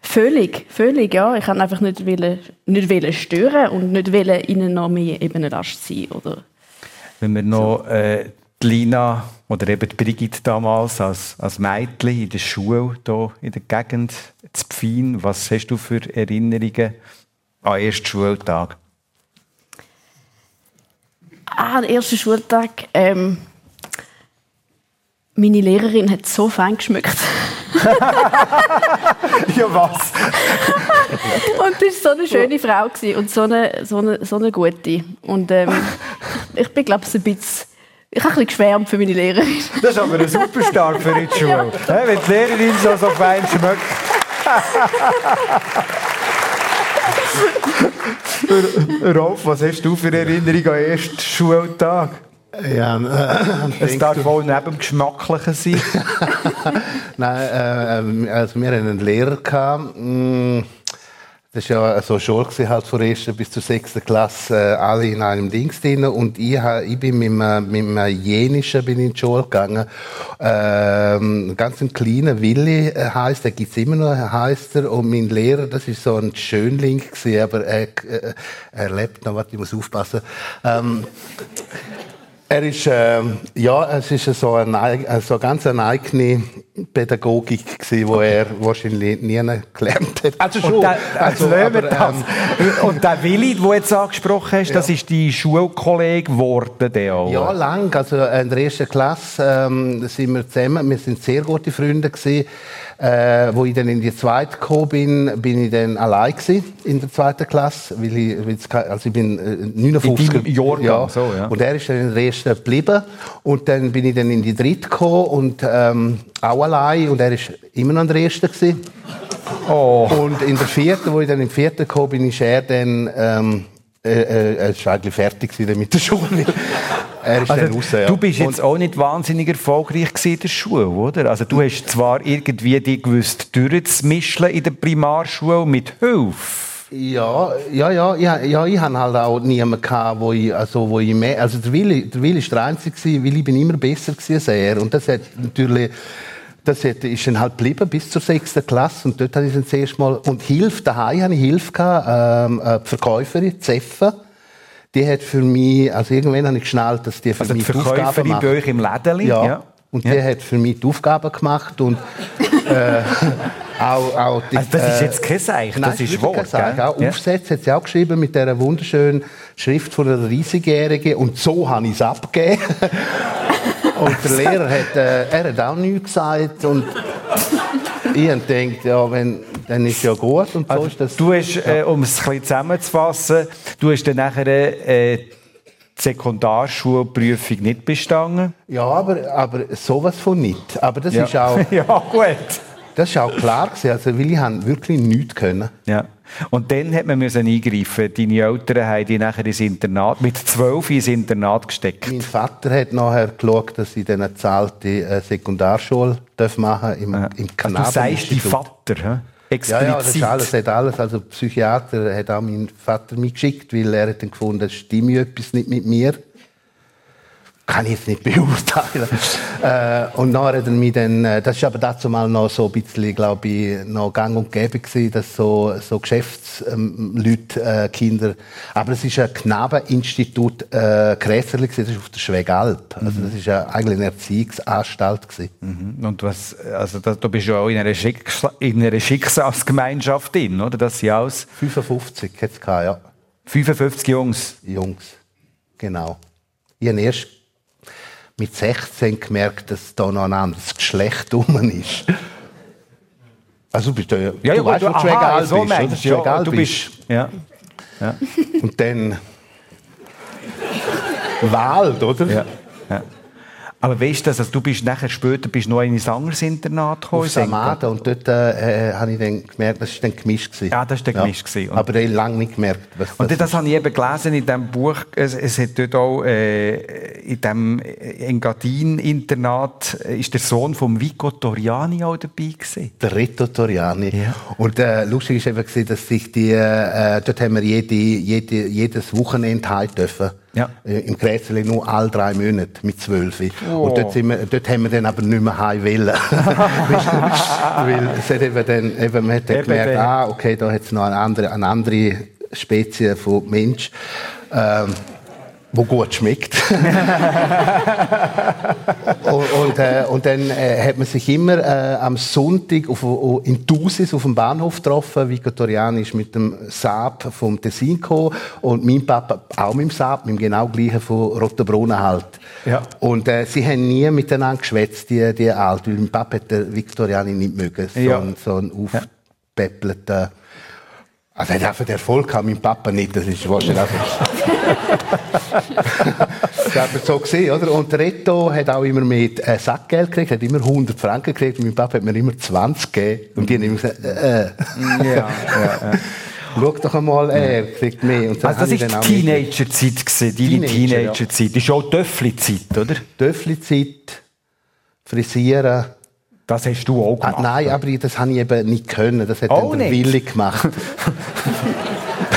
Völlig, völlig, ja. Ich kann einfach nicht, wollen, nicht wollen stören und nicht wollen ihnen noch mehr eben Last sein, oder? Wenn wir noch so. äh, die Lina oder eben die Brigitte damals als, als Mädchen in der Schule hier in der Gegend zu Pfein. Was hast du für Erinnerungen an den ersten Schultag? Ah, der erste Schultag. Ähm, meine Lehrerin hat so fein geschmückt. [LAUGHS] ja, was? und das war so eine schöne Frau und so eine, so eine, so eine gute. Und ähm, [LAUGHS] ich bin, glaube ich, ein bisschen ich habe ein bisschen geschwärmt für meine Lehrerin. [LAUGHS] Das ist aber ein super Start für Schule. Ja. Wenn die Lehrerin so, so fein schmeckt. [LAUGHS] Rolf, was hast du für Erinnerungen an den ersten Schultag? Ja, äh, [LAUGHS] es darf wohl neben dem Geschmacklichen sein. [LAUGHS] Nein, äh, also wir hatten einen Lehrer. Gehabt, mm, das war ja so Schule halt von der ersten bis zur sechsten Klasse äh, alle in einem Dings drin und ich, ich bin mit einem, mit Jenischen bin in die Schule gegangen. Ähm, ganz ein kleiner Willi äh, heißt, der gibt's immer noch, heißt er und mein Lehrer, das ist so ein Schönling gewesen, aber er, äh, er lebt noch, warte, ich muss aufpassen. Ähm, er ist, äh, ja, es ist so eine, so ganz eine eigene Pädagogik gewesen, die er wahrscheinlich nie gelernt hat. Also schon, und der, also, aber, ähm, [LAUGHS] und der Willi, den du jetzt angesprochen hast, ja. das ist die Schulkollege geworden, der auch. Ja, lang. Also in der ersten Klasse ähm, sind wir zusammen, wir sind sehr gute Freunde gewesen. Äh, wo ich dann in die zweite gekommen bin, bin ich dann allein in der zweiten Klasse, weil ich, also ich bin äh, 59 in Jahrgang, ja. So, ja. Und er ist dann in der ersten geblieben und dann bin ich dann in die dritte gekommen und ähm, auch allein und er ist immer noch in der ersten gewesen. Oh. Und in der vierten, wo ich dann im vierten gekommen bin, ist er dann ähm, äh, äh, ist eigentlich fertig mit der Schule. Er ist also, raus, ja. Du bist jetzt auch nicht wahnsinnig erfolgreich in der Schule, oder? Also du hast zwar irgendwie die gewusst durchzumischen in der Primarschule mit Hilfe. Ja, ja, ja, ja, ja, ich hatte halt auch niemanden gehabt, wo ich, also, wo ich mehr, also der Willi, der Willi war der Einzige, weil ich bin immer besser als er. Und das hat natürlich, das hat, ist dann halt geblieben bis zur sechsten Klasse. Und dort hatte ich dann zuerst mal, und Hilfe, daheim hatte ich Hilfe gehabt, ähm, die Verkäuferin, Zeffe die hat für mich, also irgendwann habe ich geschnallt, dass die für also mich die Aufgaben macht. bei euch im Lädeli? Ja. ja. Und ja. die hat für mich die Aufgaben gemacht und äh, [LAUGHS] auch, auch die, also das ist jetzt kein Zeichen, das ist Wort, Zeichen. Auch ja. Aufsätze hat sie auch geschrieben mit dieser wunderschönen Schrift von einer 30-Jährigen und so habe ich es abgegeben. [LAUGHS] und der Lehrer hat, äh, er hat auch nichts gesagt und ich habe gedacht, ja, wenn, dann ist ja gut und so also, ist das. Du hast, äh, um es ein bisschen zusammenzufassen, du hast dann nachher äh, die Sekundarschulprüfung nicht bestanden? Ja, aber, aber sowas von nicht. Aber das ja. ist auch... [LAUGHS] ja, gut. Das ist auch klar. Also, weil ich wirklich nichts können. Ja. Und dann hat man müssen eingreifen. Deine Eltern haben dich nachher ins Internat, mit zwölf ins Internat gesteckt. Mein Vater hat nachher geschaut, dass ich dann eine zahlte äh, Sekundarschule machen darf im, ja. im Kanada. Also du sagst dein Vater, hä? Explizit. Ja, ja, das ist alles, hat alles. Also Psychiater hat auch mein Vater mich geschickt, weil er hat dann gefunden, es stimme etwas nicht mit mir. Kann ich jetzt nicht [LAUGHS] beurteilen. äh, und nachher hat er mich dann, äh, das ist aber dazu mal noch so ein bisschen, glaube ich, noch gang und gäbe gewesen, dass so, so Geschäftsleute, äh, Kinder, aber es ist ein Knabeninstitut äh, Gräserli das ist auf der Schwegalp. Also das ist ja eigentlich eine Erziehungsanstalt gewesen. Mhm. Und was, also da, du bist ja auch in einer, Schicksal, in einer Schicksalsgemeinschaft drin, oder? Das sind aus 55 hat es ja. 55 Jungs. Jungs, genau. Ich habe erst mit 16 gemerkt, dass da noch ein anderes Geschlecht rum ist. Also du bist ja, ja, du weißt, du, wo du aha, bist, so oder? meinst, ja, du bist, ja. ja. Und dann [LAUGHS] Wald, oder? Ja. ja. Aber weißt du, also du bist nachher später bist noch in ein anderes Internat gekommen? Auf Samada und dort äh, habe ich dann gemerkt, das war dann gemischt. Gewesen. Ja, das war dann gemischt. Ja. Aber ich habe lange nicht gemerkt, was Und das, das habe ich eben gelesen in diesem Buch, es, es hat dort auch äh, in diesem Engadin-Internat äh, ist der Sohn von Vico Toriani auch dabei gewesen. Der Rito Toriani. Ja. Und äh, lustig war eben, dass sich die, äh, dort haben wir jede, jede, jedes Wochenende heim dürfen. Ja. Äh, Im Grätzli nur alle drei Monate mit zwölf. Oh. Und dort, sind wir, dort haben wir dann aber nicht mehr heim [LAUGHS] wollen. Weil es hat eben dann, eben, man hat dann gemerkt, ah, okay, da hat es noch eine andere, eine andere Spezies von Mensch. Ähm, wo gut schmeckt. [LAUGHS] und, und, äh, und, dann äh, hat man sich immer äh, am Sonntag auf, in Thusis auf dem Bahnhof getroffen. Vico Toriani ist mit dem Saab vom Tessin gekommen und mein Papa auch mit dem Saab, mit dem genau gleichen von Rotenbrunnen halt. Ja. Und äh, sie haben nie miteinander geschwätzt, die, die Alten, weil mein Papa hat den nicht mögen. So, ja. ein, so ein aufpäppelter... Also er hat einfach den Erfolg gehabt, mein Papa nicht, das ist wahrscheinlich einfach... [LAUGHS] das hat man so gesehen, oder? Und Reto hat auch immer mit äh, Sackgeld gekriegt, hat immer 100 Franken gekriegt, mein Papa hat mir immer 20 gegeben. Und die haben immer gesagt, äh, äh. Ja, ja, ja. [LAUGHS] Schau doch einmal, er kriegt mehr. Und also das war die Teenager-Zeit, deine Teenager-Zeit. Das ist auch Töffli-Zeit, oder? Töffli-Zeit, Frisieren. Das hast du auch gemacht? Ah, nein, aber das habe ich eben nicht können. Das hat dann der Willi gemacht. [LAUGHS]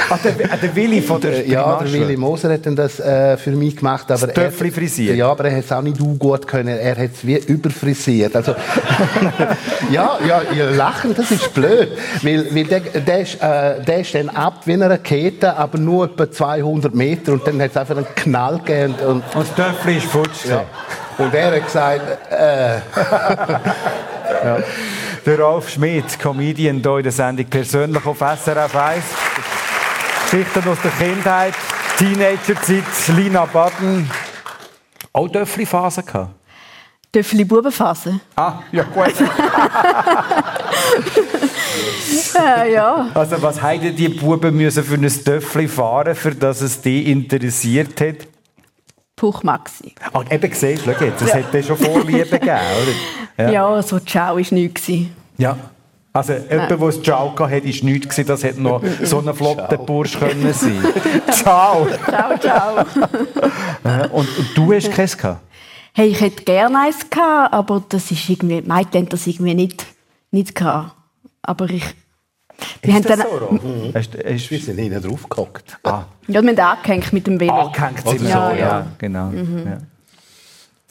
ah, der, der Willi von der Ja, der Willi Moser hat das äh, für mich gemacht. Aber das er, frisiert? Ja, aber er hat es auch nicht gut können. Er hat es wie überfrisiert. Also, [LAUGHS] ja, ja, ihr Lachen, das ist blöd. Weil, weil der, der, ist, äh, der ist dann ab wie eine Rakete, aber nur etwa 200 Meter. Und dann hat es einfach einen Knall gegeben. Und, und das Töffel ist futsch. Ja. Und er hat gesagt, äh. [LAUGHS] ja. Der Rolf Schmidt, Comedian hier in der Sendung persönlich auf SRF 1. Geschichten aus der Kindheit, Teenagerzeit, Lina Baden. Auch Döffli-Phase gehabt? Döffli-Bubenphase. Ah, ja gut. [LAUGHS] ja, ja. Also was hätten die Buben müssen für ein Döffli fahren, für das es die interessiert hat? Puch Maxi. Ah, eben siehst du, jetzt, es ja. hätte schon Vorliebe gegeben, oder? Ja, [LAUGHS] ja so Ciao war nichts. Ja. Also jemand, der das Ciao hatte, war nichts. Das hätte noch so ein flotter Bursch können sein [LAUGHS] Ciao. Ciao, ciao. und, und du hast keins gehabt? Hey, ich hätte gerne eins gehabt, aber das ist irgendwie, Mike das irgendwie nicht, nicht gehabt. Aber ich wir ist haben das dann, so, mhm. hast, hast, wir sind hinten drauf gehockt. Ah. Ja, wir haben angehängt mit dem Velo. Angehängt sind wir ja, so, ja, ja. genau. Mhm. Ja.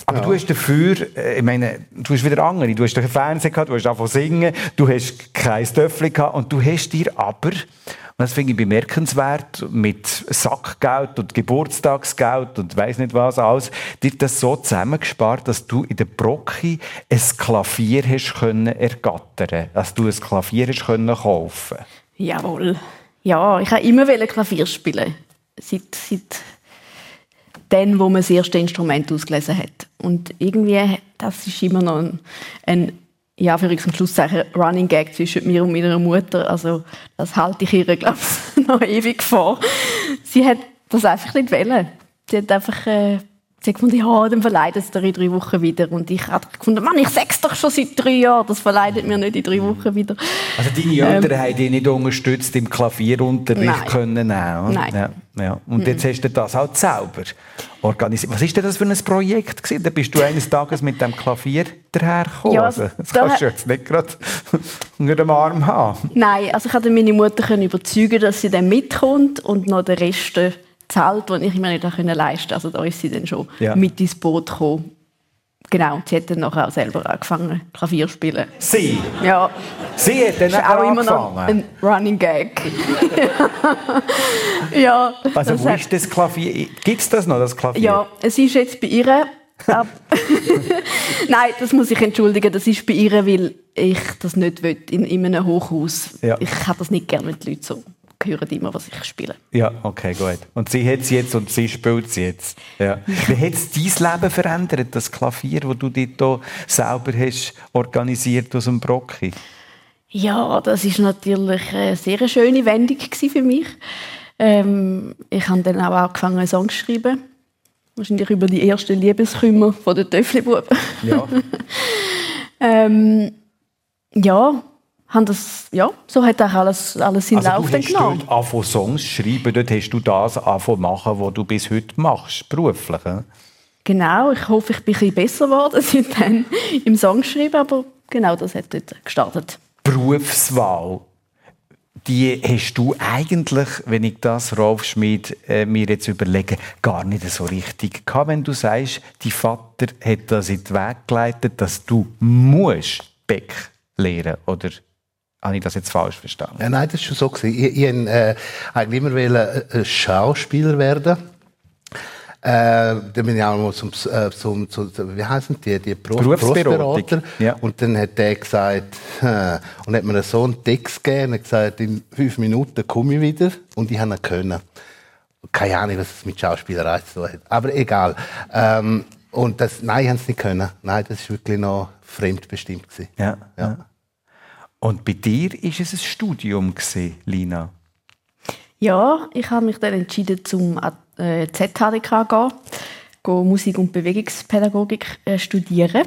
Aber ja. du hast dafür, äh, ich meine, du hast wieder andere. Du hast den Fernseher gehabt, du hast davon singen, du hast kein Töffel gehabt und du hast dir aber, und das finde ich bemerkenswert, mit Sackgeld und Geburtstagsgeld und weiß nicht was alles, dir das so zusammengespart, dass du in der Brocki ein Klavier hast können ergattern, dass du ein Klavier hast können kaufen. Jawohl. Ja, ich habe immer Klavier spielen. Seit, seit dann, wo man das erste Instrument ausgelesen hat. Und irgendwie, das ist immer noch ein, ein ja, für und Schlusszeichen Running Gag zwischen mir und meiner Mutter. Also, das halte ich ihr, glaube ich, [LAUGHS] noch ewig vor. Sie hat das einfach nicht wollen. Sie hat einfach äh, Sie hat gefunden, ja, dann verleidet es dir in drei Wochen wieder. Und ich habe gefunden, Mann, ich sage doch schon seit drei Jahren, das verleidet mir nicht in drei Wochen wieder. Also deine Eltern ähm, haben dich nicht unterstützt im Klavierunterricht nein. können nehmen, Nein. Ja, ja. Und jetzt hast du das halt selber organisiert. Was ist denn das für ein Projekt gewesen? Da bist du eines Tages mit dem Klavier dahergekommen. Ja, also, das da kannst du jetzt nicht gerade [LAUGHS] unter dem Arm haben. Nein, also ich konnte meine Mutter überzeugen, dass sie dann mitkommt und noch den Rest Zelt, das ich mir nicht leisten konnte. Also da ist sie dann schon Ja. mit ins Boot gekommen. Genau, sie hat dann nachher auch selber angefangen, Klavier zu spielen. Sie? Ja, Sie hat dann auch immer noch angefangen? ein Running Gag. [LAUGHS] ja, Also wo ist das Klavier? Gibt es das noch, das Klavier? ja, es ist jetzt bei ihr. [LAUGHS] Nein, das muss ich entschuldigen. Das ist bei ihr, weil ich das nicht will, in, in einem Hochhaus. Ja. Ich habe das nicht gerne, wenn die Leute so hören immer, was ich spiele. Ja, okay, gut. Und sie hat es jetzt und sie spielt es jetzt. Ja. Wie hat es dein Leben verändert, das Klavier, das du dir hier selber hast organisiert aus dem Brocki? Ja, das ist natürlich eine sehr schöne Wendung für mich. Ähm, ich habe dann auch angefangen, Songs zu schreiben. Wahrscheinlich über die ersten Liebeskümmer von den Töfflibuben. Ja. [LAUGHS] ähm, ja, haben das, ja, so hat auch alles, alles seinen Also Lauf du dann hast genommen. dort angefangen Songs zu schreiben, dort hast du das angefangen machen, was du bis heute machst, beruflich. he? Genau, ich hoffe, ich bin ein bisschen besser geworden [LAUGHS] seitdem im Songschreiben, aber genau das hat dort gestartet. Berufswahl, die hast du eigentlich, wenn ich das, Rolf Schmid, äh, mir jetzt überlege, gar nicht so richtig gehabt, wenn du sagst, dein Vater hat das in den Weg geleitet, dass du musst Beck lehren, oder habe ich das jetzt falsch verstanden? Ja, nein, das war schon so. gewesen. Ich, ich wollte äh, eigentlich immer wollen, äh, Schauspieler werden. Äh, dann bin ich auch mal zum, äh, zum, zu, wie heißen die, die Beruf. Berufsberater. Ja. Und dann hat der gesagt, äh, und hat mir so einen Text gegeben und hat gesagt, in fünf Minuten komme ich wieder. Und ich habe ihn können. Keine Ahnung, was es mit Schauspielerei zu tun hat. Aber egal. Ähm, und das, nein, ich habe es nicht können. Nein, das war wirklich noch fremdbestimmt. Gewesen. Ja. Ja. Und bei dir ist es ein Studium gewesen, Lina. Ja, ich habe mich dann entschieden, zum äh, ZHDK zu gehen, gehen Musik- und Bewegungspädagogik äh, studieren,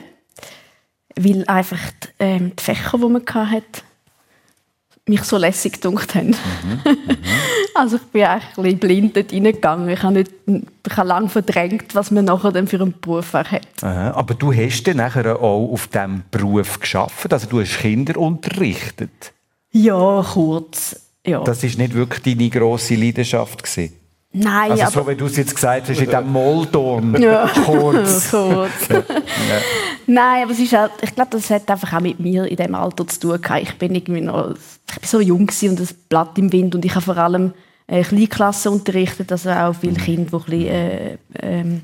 weil einfach die, ähm, die Fächer, die man hatte, mich so lässig gedunkt haben. [LAUGHS] also ich bin eigentlich ein bisschen blind dort reingegangen. Ich habe, nicht, ich habe lange verdrängt, was man nachher dann für einen Beruf hat. Aha. Aber du hast dann nachher auch auf diesem Beruf geschafft, also du hast Kinder unterrichtet. Ja, kurz. Ja. Das ist nicht wirklich deine grosse Leidenschaft gewesen. Nein, Also so wie du es jetzt gesagt hast, in diesem Moldorn, Ja. kurz. [LAUGHS] kurz. Nein, aber es ist halt, ich glaube, das hat einfach auch mit mir in dem Alter zu tun gehabt. Ich bin irgendwie noch, ich bin so jung und das Blatt im Wind und ich habe vor allem äh, Kleinklassen unterrichtet, also auch viele Kinder, die ein bisschen, äh, ähm,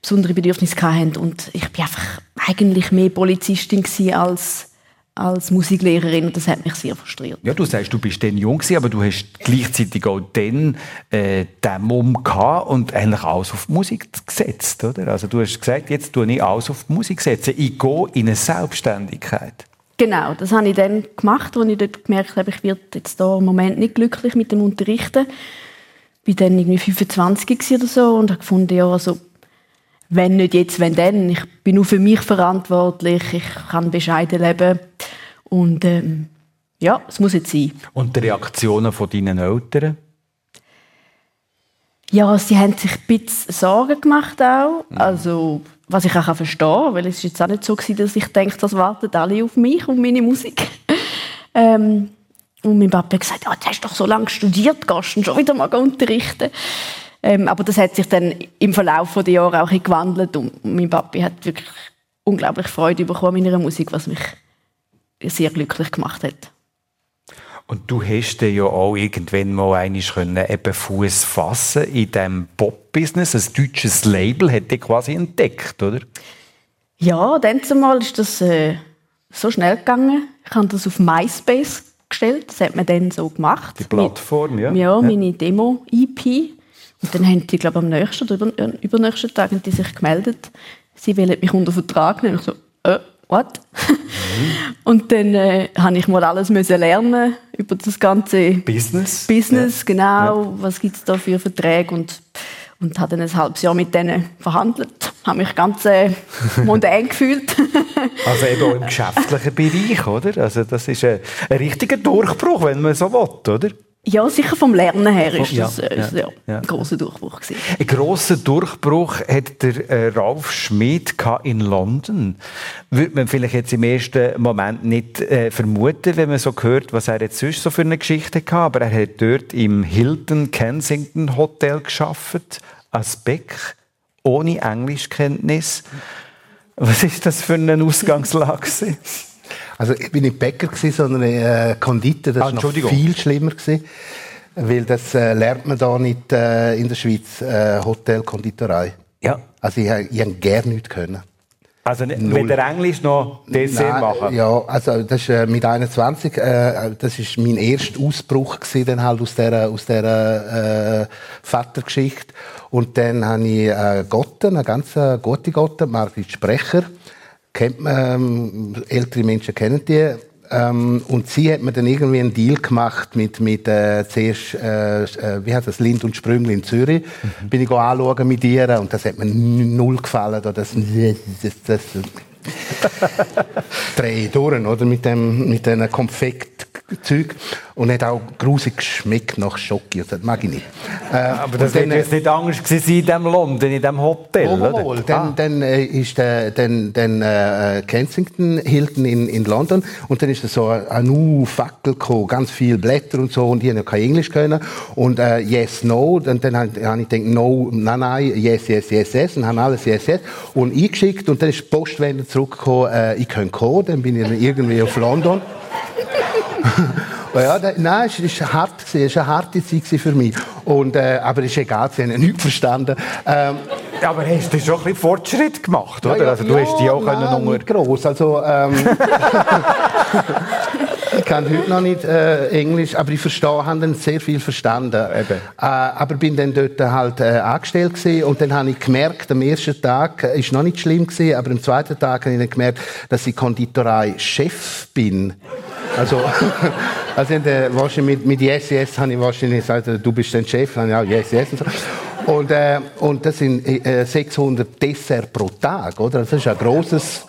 besondere Bedürfnisse hatten und ich bin einfach eigentlich mehr Polizistin als als Musiklehrerin und das hat mich sehr frustriert. Ja, du sagst, du bist dann jung gewesen, aber du hast gleichzeitig auch dann äh, den Mumm gehabt und eigentlich alles auf die Musik gesetzt, oder? Also du hast gesagt, jetzt tue ich alles auf die Musik setzen. Ich gehe in eine Selbstständigkeit. Genau, das habe ich dann gemacht, als ich dort gemerkt habe, ich werde jetzt da im Moment nicht glücklich mit dem Unterrichten. Ich war dann irgendwie 25 gewesen oder so und habe gefunden, ja, also, wenn nicht jetzt, wenn dann. Ich bin nur für mich verantwortlich, ich kann bescheiden leben und ähm, ja, es muss jetzt sein. Und die Reaktionen von deinen Eltern? Ja, sie haben sich ein bisschen Sorgen gemacht auch. Also, was ich auch verstehen kann, weil es ist jetzt auch nicht so gewesen, dass ich denke, das warten alle auf mich und meine Musik. [LAUGHS] ähm, und mein Papa hat gesagt, ja, du hast doch so lange studiert, gehst du schon wieder mal unterrichten. Ähm, aber das hat sich dann im Verlauf der Jahre auch gewandelt und mein Papa hat wirklich unglaublich Freude bekommen an meiner Musik, was mich sehr glücklich gemacht hat. Und du hast dann ja auch irgendwann mal können eben Fuß fassen in diesem Pop-Business. Ein deutsches Label hat dich quasi entdeckt, oder? Ja, dann zumal ist das äh, so schnell gegangen. Ich habe das auf MySpace gestellt. Das hat man dann so gemacht. Die Plattform, ja. Ja, meine Demo-EP. Und dann haben die, glaube ich, am nächsten oder über, äh, übernächsten Tag haben die sich gemeldet. Sie wollen mich unter Vertrag nehmen. Ich so, äh, what? Und dann äh, habe ich mal alles müssen lernen über das ganze Business. Business, genau. Was gibt es da für Verträge? Und, und habe dann ein halbes Jahr mit denen verhandelt. Habe mich ganz äh, [LAUGHS] mondän gefühlt. [LAUGHS] Also eben auch im geschäftlichen Bereich, oder? Also das ist ein, ein richtiger Durchbruch, wenn man so will, oder? Ja, sicher vom Lernen her ist Ja, das äh, ja, ja, ja. ein grosser Durchbruch gewesen. Ein grosser Durchbruch hat der äh, Ralf Schmidt gehabt in London. Würde man vielleicht jetzt im ersten Moment nicht äh, vermuten, wenn man so hört, was er jetzt sonst so für eine Geschichte hatte. Aber er hat dort im Hilton Kensington Hotel geschafft, als Beck, ohne Englischkenntnis. Was ist das für eine Ausgangslage? Also ich bin nicht Bäcker gewesen, sondern äh, Konditor. Das Ah, war noch viel schlimmer gewesen, weil das äh, lernt man da nicht äh, in der Schweiz äh, Hotelkonditorei. ja. Also ich, ich habe gerne nichts können. Also Null. weder Englisch noch Dessert Nein, machen. Ja, also das ist äh, mit 21, äh, das ist mein erster Ausbruch gewesen, dann halt aus der aus der äh, Vatergeschichte und dann habe ich äh, Gotte, eine ganz äh, gute Gotte, Margrit Sprecher, kennt man, ähm, ältere Menschen kennen die. Ähm, und sie hat mir dann irgendwie einen Deal gemacht mit, mit äh, zuerst, äh, äh, wie heißt das, Lind und Sprüngli in Zürich. Bin ich anschauen mit ihr und das hat mir null gefallen. da Das, das, das, [LAUGHS] drehe ich durch, oder? Mit dem, mit diesen Konfektzeug. Und hat auch grusig geschmeckt nach Schoki. Also, Das mag ich nicht. Äh, Aber das und dann, jetzt nicht anders gewesen in diesem London, in diesem Hotel, Wohl, oder? wohl. Dann, Ah. dann äh, ist der, dann, dann äh, Kensington Hilton in, in London und dann ist da so eine neue Fackel gekommen, ganz viele Blätter und so und die haben ja kein Englisch können und äh, yes, no, dann, dann habe hab ich gedacht, no, nein, nein, yes, yes, yes, yes und haben alles yes, yes und eingeschickt und dann ist die Postwende zurückgekommen, äh, ich kann kommen, dann bin ich dann irgendwie auf London. [LAUGHS] Ja, da, nein, es war hart, es war eine harte Zeit für mich. Und, äh, aber es ist egal, sie haben nichts verstanden. Ähm, Ja, aber hast du schon ein bisschen Fortschritt gemacht, oder? ja, also du ja, hast die auch nein, können unter... gross. Also, ähm, [LAUGHS] [LAUGHS] ich kann heute noch nicht äh, Englisch, aber ich verstehe, habe dann sehr viel verstanden. Eben. Äh, aber bin dann dort halt äh, angestellt gewesen und dann habe ich gemerkt, am ersten Tag äh, ist noch nicht schlimm gewesen, aber am zweiten Tag habe ich dann gemerkt, dass ich Konditorei Chef bin. Also, [LAUGHS] also in der, wahrscheinlich mit, mit Yes Yes habe ich wahrscheinlich gesagt, äh, du bist der Chef, dann ja Yes Yes und so. Und, äh, und das sind äh, 600 Dessert pro Tag, oder? Das ist ein grosses,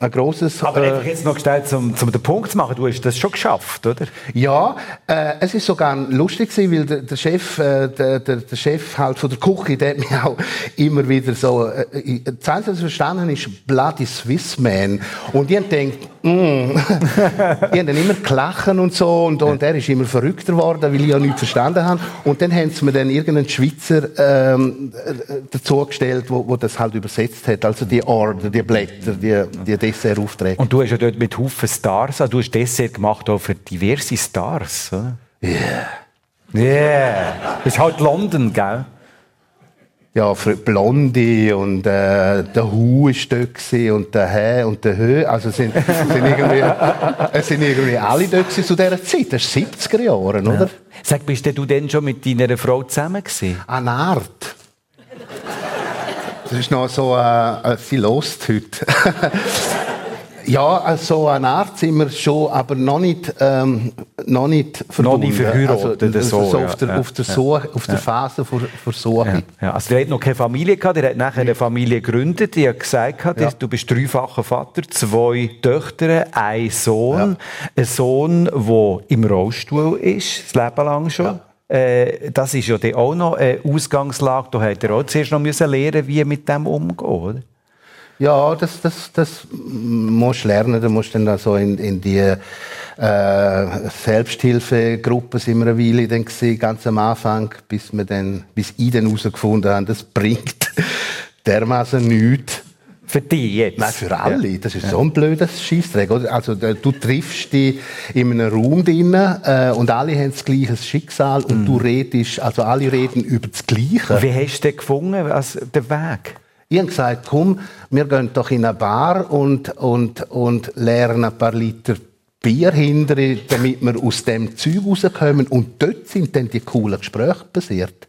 ein grosses. Aber äh, einfach jetzt noch gestellt, um, um den Punkt zu machen, du hast das schon geschafft, oder? ja, äh, es ist sogar lustig gewesen, weil der, der Chef, äh, der, der, der Chef halt von der Küche, der hat mich auch immer wieder so, äh, ich- das Einzige, was ich verstanden habe, ist Bloody Swiss Man. Und die haben gedacht, mm. [LAUGHS] die haben dann immer gelacht und so und, und er ist immer verrückter geworden, weil ich ja nichts verstanden habe. Und dann haben sie mir dann irgendeinen Schweizer ähm, äh, dazugestellt, wo, wo das halt übersetzt hat, also die Order, die Blätter, die, die Dessertaufträge. Und du hast ja dort mit Haufen Stars, also du hast Dessert gemacht auch für diverse Stars, oder? Yeah. Yeah. Das ist halt London, gell? Ja, für Blondie und äh, der Hu ist dort gewesen und der Hä und der Hö. Also sind, [LAUGHS] sind irgendwie, es sind irgendwie alle dort zu dieser Zeit. Das ist 70er Jahre, oder? Sag, bist denn du denn schon mit deiner Frau zusammen gewesen? Eine Art. Das ist noch so, äh, sie lost heute. [LAUGHS] ja, also eine Art sind wir schon, aber noch nicht, ähm, noch nicht verbunden. nicht verheiratet oder also, so, so ja, auf der, ja, auf der, ja. Suche, auf der Phase vor, vor Suche. Ja. Also der hat noch keine Familie gehabt, der hat nachher eine Familie gegründet, die hat gesagt, hat, Ja. du bist dreifacher Vater, zwei Töchter, ein Sohn, ein Sohn, der im Rollstuhl ist, das Leben lang schon. Äh, das ist ja dann auch noch eine Ausgangslage, da hat er auch zuerst noch müssen lernen, wie mit dem umgehen, oder? Ja, das, das, das musst du lernen. Du musst dann da so in, in die äh, Selbsthilfegruppe sind wir eine Weile dann gewesen, ganz am Anfang, bis, wir dann, bis ich dann herausgefunden habe, das bringt [LAUGHS] dermaßen nichts. Für dich jetzt? Nein, für alle. Das ist so ein blödes Scheissdreck. Oder? Also, da- du triffst dich in einem Raum drin, äh, und alle haben das gleiche Schicksal und du redest, also alle reden über das Gleiche. Wie hast du den gefunden, als den Weg? Ich habe gesagt, komm, wir gehen doch in eine Bar und, und, und lernen ein paar Liter Bier hinterher, damit wir aus dem Zeug rauskommen. Und dort sind dann die coolen Gespräche passiert.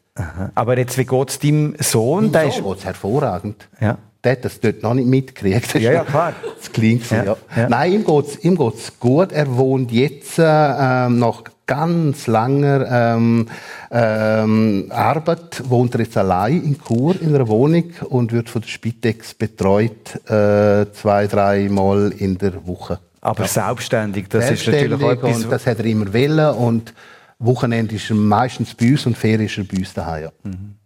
Aber jetzt, wie geht es deinem Sohn? Der ist, So geht's hervorragend. Ja. Der hat das dort noch nicht mitgekriegt. Das Ja, ja, klar. [LAUGHS] Das klingt so, Ja, ja. ja. Nein, ihm geht's, ihm geht's gut. Er wohnt jetzt äh, nach ganz langer ähm, ähm, Arbeit, wohnt er jetzt allein in Chur in einer Wohnung und wird von der Spitex betreut, äh, zwei, drei Mal in der Woche. aber selbstständig, das ist natürlich auch Selbstständig etwas... und das hat er immer wollen und Wochenende ist er meistens bei uns und Ferien ist er bei uns daheim. Ja. Mhm.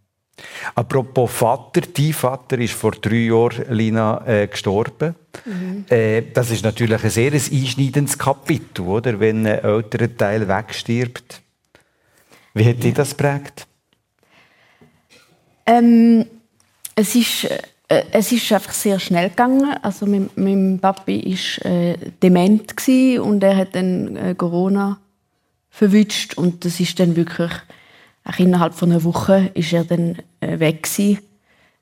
Apropos Vater, dein Vater ist vor drei Jahren, Lina, äh, gestorben. Mhm. Äh, das ist natürlich ein sehr einschneidendes Kapitel, oder? wenn ein älterer Teil wegstirbt. Wie hat ja. dich das prägt? Ähm, es ist äh, es ist einfach sehr schnell gegangen. Also mein, mein Papi ist äh, dement und er hat dann äh, Corona verwünscht und das ist dann wirklich auch innerhalb von einer Woche ist er dann äh, weg gewesen.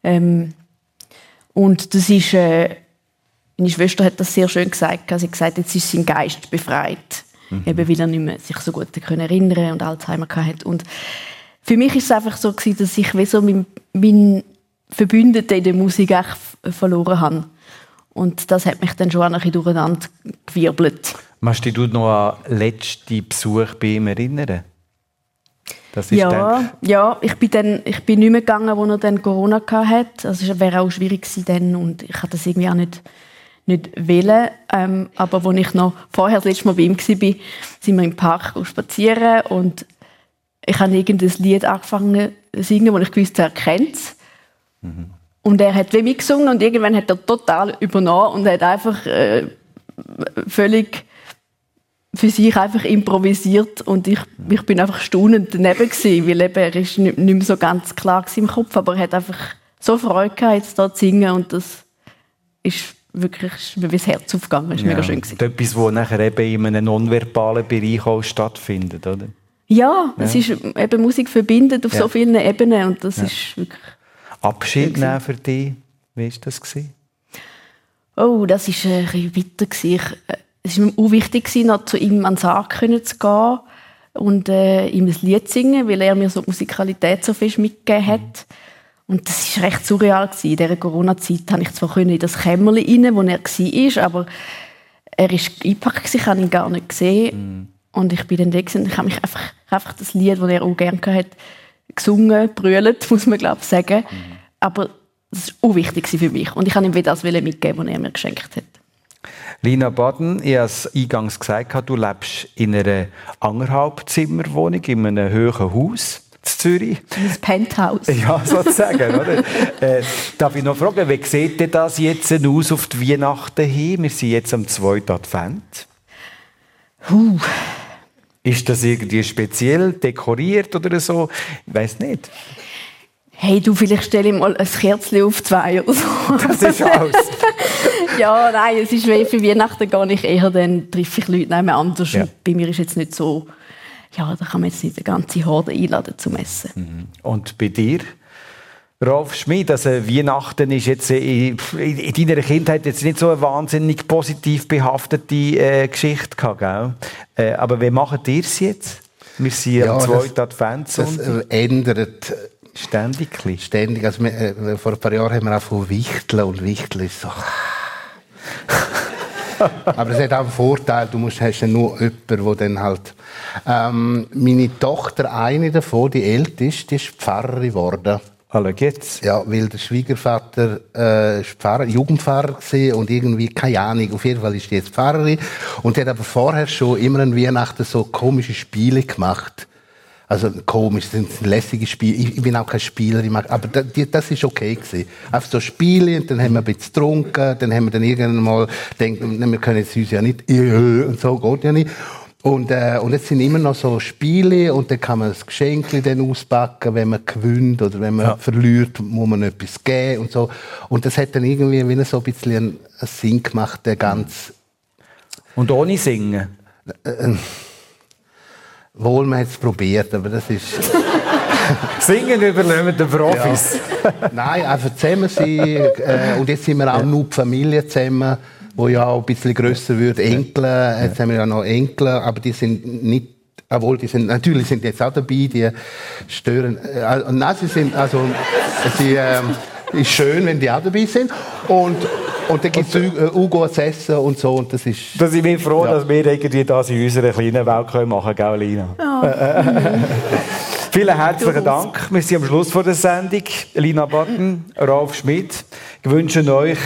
Ähm, und das ist äh, meine Schwester hat das sehr schön gesagt. Sie hat gesagt, jetzt ist sein Geist befreit, mhm. eben weil er nicht mehr sich so gut können erinnern und Alzheimer hatte. Und für mich ist es einfach so gewesen, dass ich wie so mein, mein Verbündeten in der Musik verloren habe. Und das hat mich dann schon ein bisschen durcheinander gewirbelt. Kannst du dich noch an den letzten Besuch bei ihm erinnern? Ja, dann... ja, ich bin dann, ich bin nicht mehr gegangen, als er dann Corona hatte. Also es wäre auch schwierig gewesen dann und ich hatte das irgendwie auch nicht, nicht wählen. Ähm, aber als ich noch vorher das letzte Mal bei ihm war, sind wir im Park spazieren und ich habe irgendein Lied angefangen zu singen, das ich gewusst er kennt es. Mhm. Und er hat wie mitgesungen und irgendwann hat er total übernommen und hat einfach äh, völlig für sich einfach improvisiert und ich, ich bin einfach staunend daneben gewesen, weil eben, er ist nicht, nicht mehr so ganz klar im Kopf, aber er hat einfach so Freude gehabt, jetzt da zu singen und das ist wirklich wie das Herz aufgegangen. Das ist ja, mega schön gewesen. Etwas, was nachher eben in einem nonverbalen Bereich auch stattfindet, oder? Ja, ja. es ist eben Musik verbindet auf ja. so vielen Ebenen und das ist wirklich Abschied nehmen für dich? Wie war das? Gewesen? Oh, das war ein bisschen bitter. Äh, es war mir auch wichtig, noch zu ihm ans Sarg zu gehen und äh, ihm ein Lied zu singen, weil er mir so die Musikalität so fest mitgegeben hat. Und das war recht surreal. Gewesen. In dieser Corona-Zeit konnte ich zwar in das Kämmerchen rein, wo er war, aber er war eingepackt, ich habe ihn gar nicht gesehen. Mm. Und ich bin dann da und ich habe mich einfach, einfach das Lied, das er auch gerne hatte, gesungen, brüllt, [LAUGHS] muss man glaube ich sagen. Mhm. Aber das war auch wichtig für mich. Und ich habe ihm wieder das mitgeben, was er mir geschenkt hat. Lina Baden, ich habe es eingangs gesagt, du lebst in einer anderthalb Zimmerwohnung in einem hohen Haus in Zürich. Ein Penthouse. [LAUGHS] Ja, sozusagen. oder? [LAUGHS] Äh, darf ich noch fragen, wie sieht denn das jetzt aus auf die Weihnachten hin? Wir sind jetzt am 2. Advent. Huh. Ist das irgendwie speziell dekoriert oder so? Ich weiß nicht. Hey, du, vielleicht stelle ich mal ein Kerzchen auf zwei oder so. Das ist alles. [LAUGHS] ja, nein, es ist wie für Weihnachten gar nicht eher, dann treffe ich Leute nehmen anders. Ja. Bei mir ist jetzt nicht so, ja, da kann man jetzt nicht eine ganze Horde einladen zum Essen. Mhm. Und bei dir? Rolf Schmid, also Weihnachten ist jetzt in, in, deiner Kindheit jetzt nicht so eine wahnsinnig positiv behaftete äh, Geschichte gehabt, gell? Äh, aber wie macht ihr es jetzt? Wir sind ja, am zweiten Adventssonntag. Das ändert ständig. Ständig. Also, wir, äh, vor ein paar Jahren haben wir auch von Wichteln und Wichteln ist so... [LAUGHS] Aber es hat auch einen Vorteil, du musst, hast ja nur jemanden, der dann halt... Ähm, meine Tochter, eine davon, die älteste, die ist Pfarrerin geworden. Hallo geht's? Ja, weil der Schwiegervater äh, Pfarrer, Jugendpfarrer war und irgendwie, keine Ahnung, auf jeden Fall ist die jetzt Pfarrerin. Und die hat aber vorher schon immer an Weihnachten so komische Spiele gemacht. Also komisch, das sind lässige Spiele. Ich, ich bin auch kein Spieler, mag, aber das, das ist okay gewesen. Einfach so Spiele, und dann haben wir ein bisschen getrunken, dann haben wir dann irgendwann mal gedacht, wir können jetzt uns ja nicht, und so geht ja nicht. Und, äh, und jetzt sind immer noch so Spiele und dann kann man das Geschenk dann auspacken, wenn man gewinnt oder wenn man ja. verliert, muss man etwas geben und so. Und das hat dann irgendwie wie so ein bisschen einen, Sinn gemacht, der ganz... Und ohne Singen? Äh, äh, wohl, man hat es probiert, aber das ist... [LAUGHS] Singen übernehmen die Profis. Ja. Nein, einfach zusammen sein. Äh, und jetzt sind wir auch ja. nur die Familie zusammen wo ja auch ein bisschen grösser wird, Enkel, jetzt haben wir ja noch Enkel, aber die sind nicht obwohl die sind natürlich sind jetzt auch dabei, die stören. Äh, nein, sie sind also sie äh, ist schön, wenn die auch dabei sind und und dann gibt es äh, Ugo zu essen und so und das ist. Da sind wir froh, ja. dass wir irgendwie das in unserer kleinen Welt machen können, gell, Lina? Ja. [LAUGHS] Vielen herzlichen Dank. Wir sind am Schluss von der Sendung. Lina Batten, Ralf Schmidt. Ich wünsche euch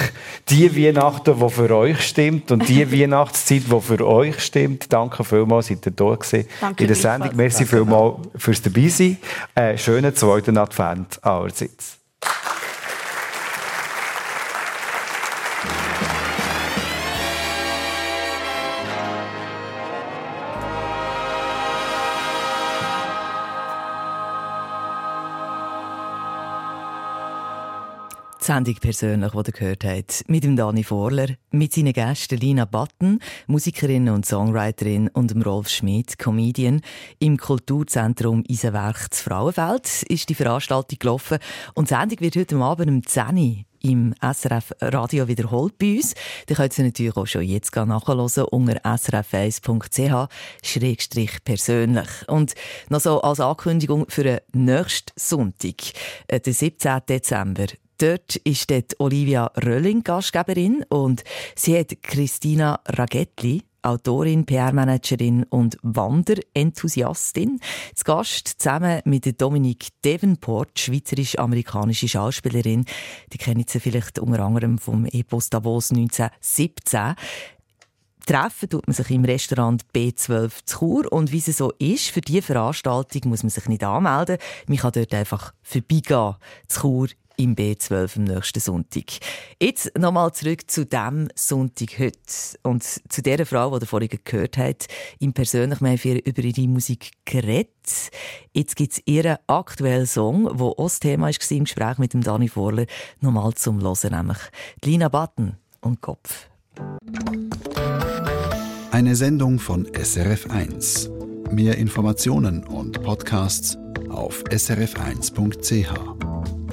die Weihnachten, die für euch stimmt und die [LAUGHS] Weihnachtszeit, die für euch stimmt. Danke vielmals, seid ihr da gewesen Danke in der Sendung. Merci vielmals fürs Dabeisein. Äh, schönen zweiten Advent allerseits. Die Sendung persönlich, die ihr gehört habt, mit dem Dani Vorler, mit seinen Gästen Lina Batten, Musikerin und Songwriterin und dem Rolf Schmidt, Comedian. Im Kulturzentrum Isenwerk zu Frauenfeld ist die Veranstaltung gelaufen und die Sendung wird heute Abend um 10 Uhr im SRF Radio wiederholt bei uns. Die könnt ihr natürlich auch schon jetzt nachhören unter srf1.ch-persönlich. Und noch so als Ankündigung für den nächsten Sonntag, äh, den 17. Dezember, Dort ist dort Olivia Rölling Gastgeberin und sie hat Christina Ragettli Autorin, PR-Managerin und Wanderenthusiastin. Zu Gast zusammen mit Dominique Davenport, schweizerisch-amerikanische Schauspielerin. Die kennen Sie vielleicht unter anderem vom Epos Davos 1917. Treffen tut man sich im Restaurant B12 zu Chur. Und wie es so ist, für diese Veranstaltung muss man sich nicht anmelden. Man kann dort einfach vorbeigehen. Zu Chur im B12 am nächsten Sonntag. Jetzt nochmal zurück zu dem Sonntag heute und zu der Frau, die ihr vorhin gehört habt. Im persönlichen haben wir über ihre Musik geredet. Jetzt gibt es ihren aktuellen Song, der auch das Thema war im Gespräch mit dem Dani Vorler, nochmal zum Hören, nämlich Lina Button und Kopf. Eine Sendung von SRF1. Mehr Informationen und Podcasts auf srf1.ch.